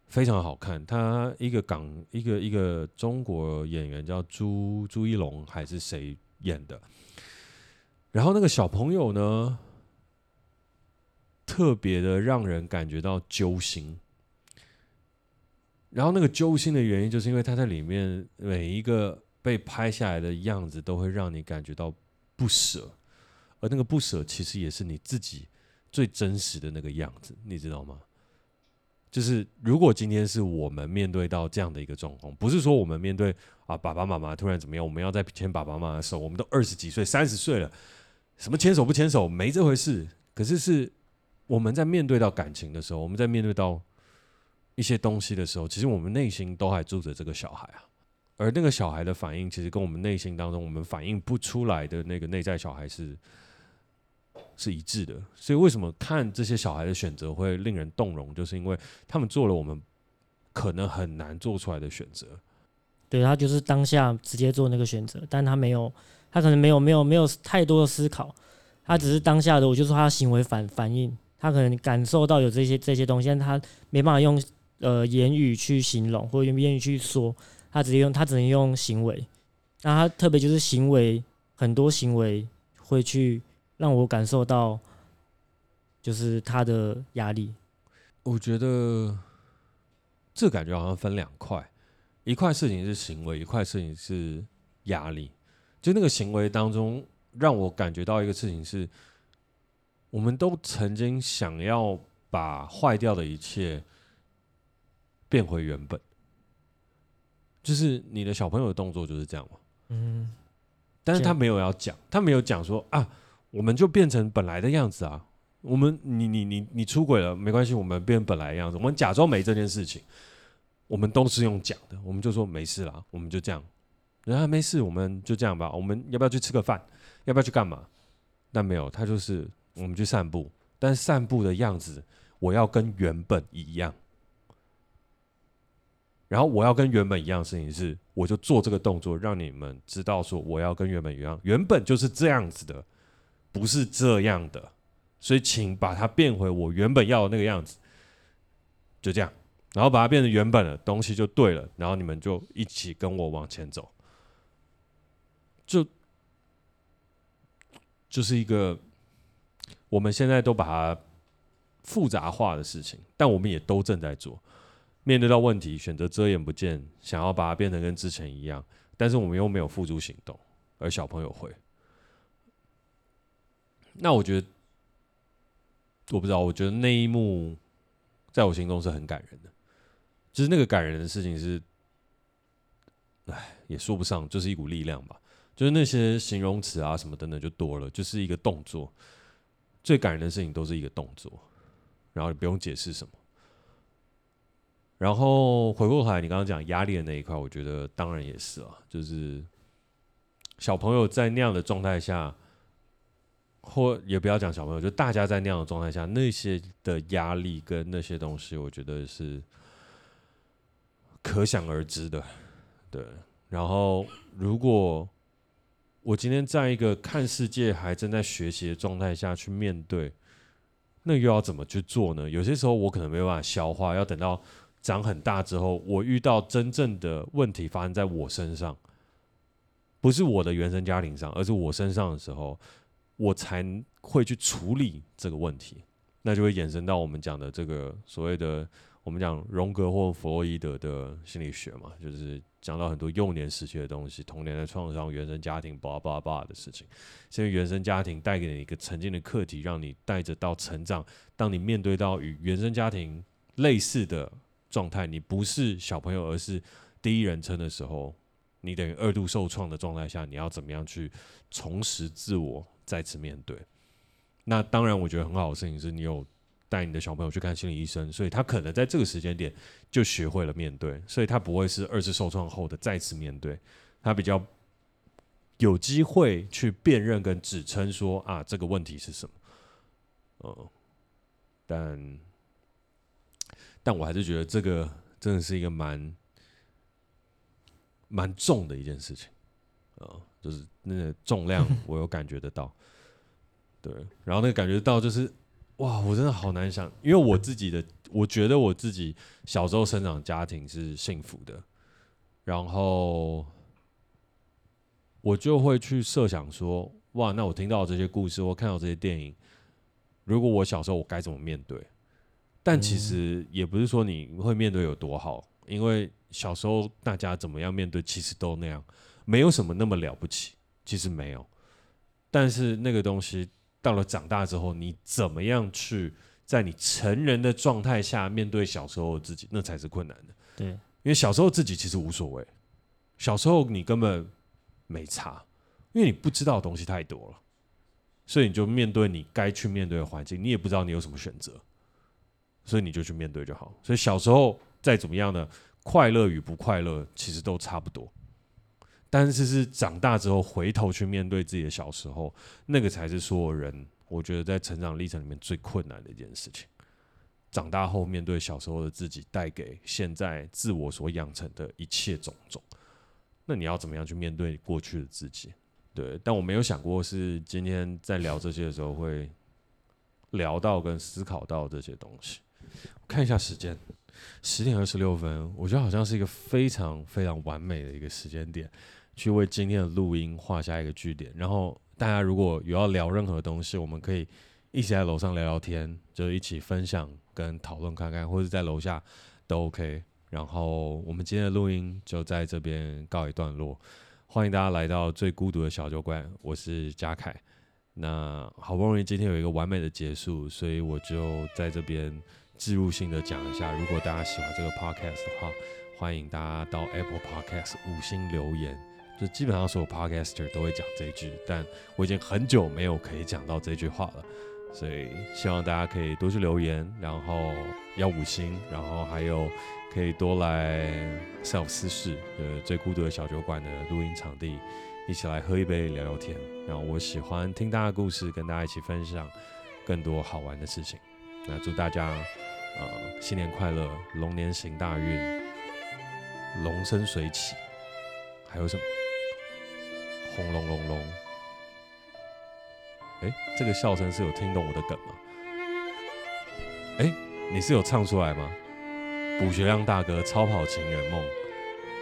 非常好看。他一个港一个一个中国演员叫朱朱一龙还是谁演的？然后那个小朋友呢，特别的让人感觉到揪心。然后那个揪心的原因，就是因为他在里面每一个被拍下来的样子，都会让你感觉到不舍。而那个不舍，其实也是你自己最真实的那个样子，你知道吗？就是如果今天是我们面对到这样的一个状况，不是说我们面对啊爸爸妈妈突然怎么样，我们要再牵爸爸妈妈的手，我们都二十几岁、三十岁了，什么牵手不牵手，没这回事。可是是我们在面对到感情的时候，我们在面对到一些东西的时候，其实我们内心都还住着这个小孩啊。而那个小孩的反应，其实跟我们内心当中我们反应不出来的那个内在小孩是。是一致的，所以为什么看这些小孩的选择会令人动容，就是因为他们做了我们可能很难做出来的选择。对，他就是当下直接做那个选择，但他没有，他可能没有没有没有太多的思考，他只是当下的，我就说他行为反反应，他可能感受到有这些这些东西，但他没办法用呃言语去形容，或者用言语去说，他直接用他只能用行为，那他特别就是行为很多行为会去让我感受到，就是他的压力，我觉得。这感觉好像分两块，一块事情是行为，一块事情是压力。就那个行为当中，让我感觉到一个事情是，我们都曾经想要把坏掉的一切变回原本。就是你的小朋友的动作就是这样嘛，嗯，但是他没有要讲，他没有讲说啊，我们就变成本来的样子啊。我们，你你你你出轨了没关系，我们变本来的样子，我们假装没这件事情。我们都是用讲的，我们就说没事啦，我们就这样，然后没事，我们就这样吧。我们要不要去吃个饭？要不要去干嘛？但没有，他就是我们去散步，但散步的样子我要跟原本一样。然后我要跟原本一样的事情是，我就做这个动作，让你们知道说我要跟原本一样，原本就是这样子的，不是这样的。所以，请把它变回我原本要的那个样子，就这样，然后把它变成原本的东西就对了。然后你们就一起跟我往前走，就就是一个我们现在都把它复杂化的事情，但我们也都正在做。面对到问题，选择遮掩不见，想要把它变成跟之前一样，但是我们又没有付诸行动，而小朋友会。那我觉得。我不知道，我觉得那一幕在我心中是很感人的，就是那个感人的事情是，哎，也说不上，就是一股力量吧。就是那些形容词啊什么等等就多了，就是一个动作。最感人的事情都是一个动作，然后你不用解释什么。然后回过头来，你刚刚讲压力的那一块，我觉得当然也是啊，就是小朋友在那样的状态下。或也不要讲小朋友，就大家在那样的状态下，那些的压力跟那些东西，我觉得是可想而知的。对，然后如果我今天在一个看世界还正在学习的状态下去面对，那又要怎么去做呢？有些时候我可能没有办法消化，要等到长很大之后，我遇到真正的问题发生在我身上，不是我的原生家庭上，而是我身上的时候。我才会去处理这个问题，那就会衍生到我们讲的这个所谓的我们讲荣格或弗洛伊德的心理学嘛，就是讲到很多幼年时期的东西，童年的创伤、原生家庭、巴拉巴拉巴拉的事情。因为原生家庭带给你一个曾经的课题，让你带着到成长。当你面对到与原生家庭类似的状态，你不是小朋友，而是第一人称的时候，你等于二度受创的状态下，你要怎么样去重拾自我？再次面对，那当然，我觉得很好的事情是你有带你的小朋友去看心理医生，所以他可能在这个时间点就学会了面对，所以他不会是二次受创后的再次面对，他比较有机会去辨认跟指称说啊，这个问题是什么，呃，但但我还是觉得这个真的是一个蛮蛮重的一件事情，啊。就是那个重量，我有感觉得到，对，然后那个感觉到就是，哇，我真的好难想，因为我自己的，我觉得我自己小时候生长家庭是幸福的，然后我就会去设想说，哇，那我听到这些故事，我看到这些电影，如果我小时候我该怎么面对？但其实也不是说你会面对有多好，因为小时候大家怎么样面对，其实都那样。没有什么那么了不起，其实没有。但是那个东西到了长大之后，你怎么样去在你成人的状态下面对小时候的自己，那才是困难的。对，因为小时候自己其实无所谓，小时候你根本没差，因为你不知道的东西太多了，所以你就面对你该去面对的环境，你也不知道你有什么选择，所以你就去面对就好。所以小时候再怎么样呢，快乐与不快乐其实都差不多。但是是长大之后回头去面对自己的小时候，那个才是所有人我觉得在成长历程里面最困难的一件事情。长大后面对小时候的自己，带给现在自我所养成的一切种种，那你要怎么样去面对过去的自己？对，但我没有想过是今天在聊这些的时候会聊到跟思考到这些东西。看一下时间，十点二十六分，我觉得好像是一个非常非常完美的一个时间点，去为今天的录音画下一个句点。然后大家如果有要聊任何东西，我们可以一起在楼上聊聊天，就一起分享跟讨论看看，或者在楼下都 OK。然后我们今天的录音就在这边告一段落。欢迎大家来到最孤独的小酒馆，我是嘉凯。那好不容易今天有一个完美的结束，所以我就在这边置入性的讲一下，如果大家喜欢这个 podcast 的话，欢迎大家到 Apple Podcast 五星留言。就基本上所有 podcaster 都会讲这句，但我已经很久没有可以讲到这句话了，所以希望大家可以多去留言，然后要五星，然后还有。可以多来 self 私事，呃，最孤独的小酒馆的录音场地，一起来喝一杯聊聊天。然后我喜欢听大家的故事，跟大家一起分享更多好玩的事情。那祝大家呃新年快乐，龙年行大运，龙生水起。还有什么？轰隆隆隆。哎，这个笑声是有听懂我的梗吗？哎，你是有唱出来吗？卜学亮大哥《超跑情人梦》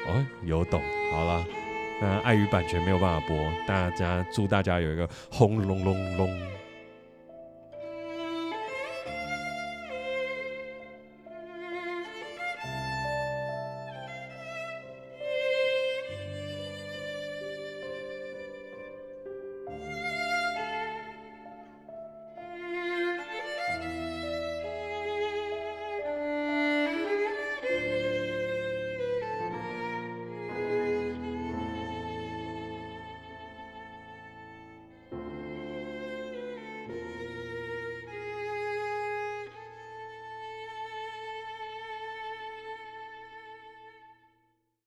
哦，有懂好了，那碍于版权没有办法播，大家祝大家有一个轰隆隆隆。